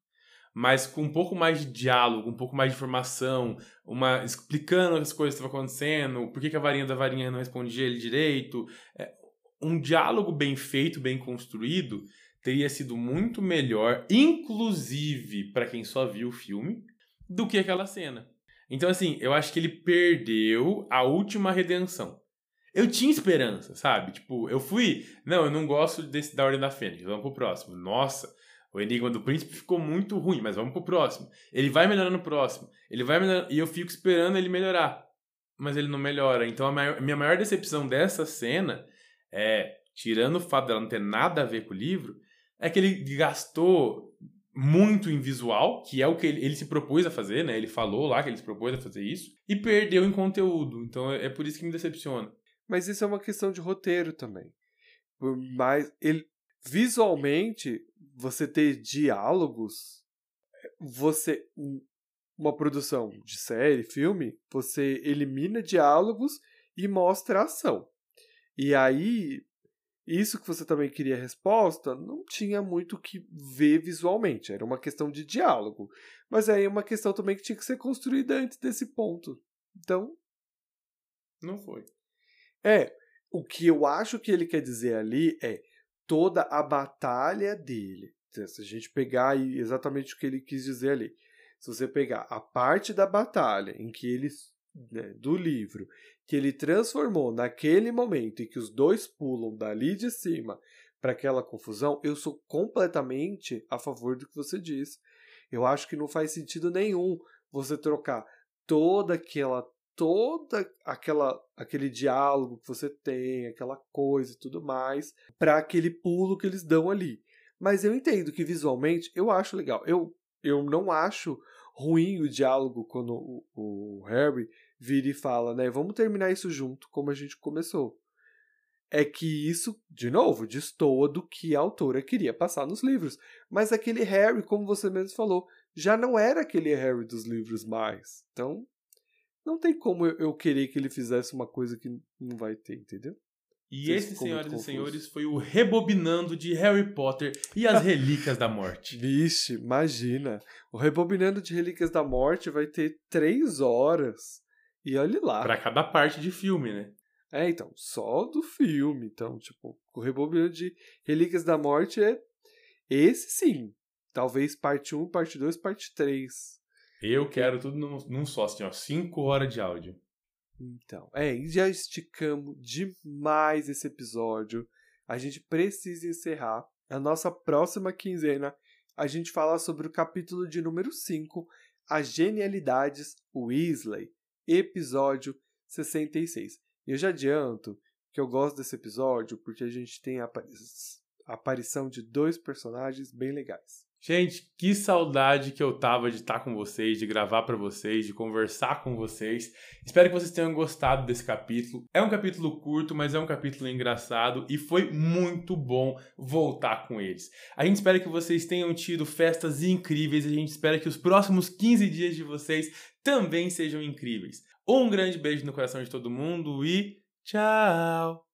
mas com um pouco mais de diálogo, um pouco mais de informação, uma explicando as coisas que estavam acontecendo, por que, a varinha da varinha não respondia ele direito, é, um diálogo bem feito, bem construído, teria sido muito melhor, inclusive para quem só viu o filme, do que aquela cena. Então, assim, eu acho que ele perdeu a última redenção. Eu tinha esperança, sabe? Tipo, eu fui. Não, eu não gosto desse da Ordem da Fênix. Vamos pro próximo. Nossa, o Enigma do Príncipe ficou muito ruim, mas vamos pro próximo. Ele vai melhorar no próximo. Ele vai melhorar. E eu fico esperando ele melhorar. Mas ele não melhora. Então, a maior- minha maior decepção dessa cena é, tirando o fato dela não ter nada a ver com o livro, é que ele gastou muito em visual, que é o que ele, ele se propôs a fazer, né? Ele falou lá que ele se propôs a fazer isso, e perdeu em conteúdo. Então é, é por isso que me decepciona. Mas isso é uma questão de roteiro também. Mais ele visualmente você ter diálogos, você uma produção de série, filme, você elimina diálogos e mostra ação. E aí isso que você também queria resposta, não tinha muito o que ver visualmente, era uma questão de diálogo. Mas aí é uma questão também que tinha que ser construída antes desse ponto. Então, Não foi. é, o que eu acho que ele quer dizer ali é toda a batalha dele. Se a gente pegar aí exatamente o que ele quis dizer ali. Se você pegar a parte da batalha em que ele, né, do livro, que ele transformou naquele momento em que os dois pulam dali de cima para aquela confusão, eu sou completamente a favor do que você diz. Eu acho que não faz sentido nenhum você trocar toda aquela toda aquela aquele diálogo que você tem, aquela coisa e tudo mais, para aquele pulo que eles dão ali. Mas eu entendo que visualmente eu acho legal. Eu eu não acho ruim o diálogo quando o, o Harry vira e fala, né? Vamos terminar isso junto, como a gente começou. É que isso, de novo, destoa do que a autora queria passar nos livros. Mas aquele Harry, como você mesmo falou, já não era aquele Harry dos livros mais. Então, não tem como eu querer que ele fizesse uma coisa que não vai ter, entendeu? E esse, senhoras e senhores, foi o Rebobinando de Harry Potter e as *laughs* Relíquias da Morte. Vixe, imagina. O Rebobinando de Relíquias da Morte vai ter três horas. E olhe lá. Para cada parte de filme, né? É, então, só do filme. Então, tipo, o Rebobinando de Relíquias da Morte é esse sim. Talvez parte 1, parte 2, parte 3. Eu quero tudo num, num só, assim, ó. Cinco horas de áudio. Então, é, já esticamos demais esse episódio. A gente precisa encerrar. A nossa próxima quinzena, a gente fala sobre o capítulo de número 5, As Genialidades Weasley, episódio 66. E eu já adianto que eu gosto desse episódio porque a gente tem a aparição de dois personagens bem legais. Gente, que saudade que eu tava de estar com vocês, de gravar para vocês, de conversar com vocês. Espero que vocês tenham gostado desse capítulo. É um capítulo curto, mas é um capítulo engraçado e foi muito bom voltar com eles. A gente espera que vocês tenham tido festas incríveis a gente espera que os próximos 15 dias de vocês também sejam incríveis. Um grande beijo no coração de todo mundo e tchau!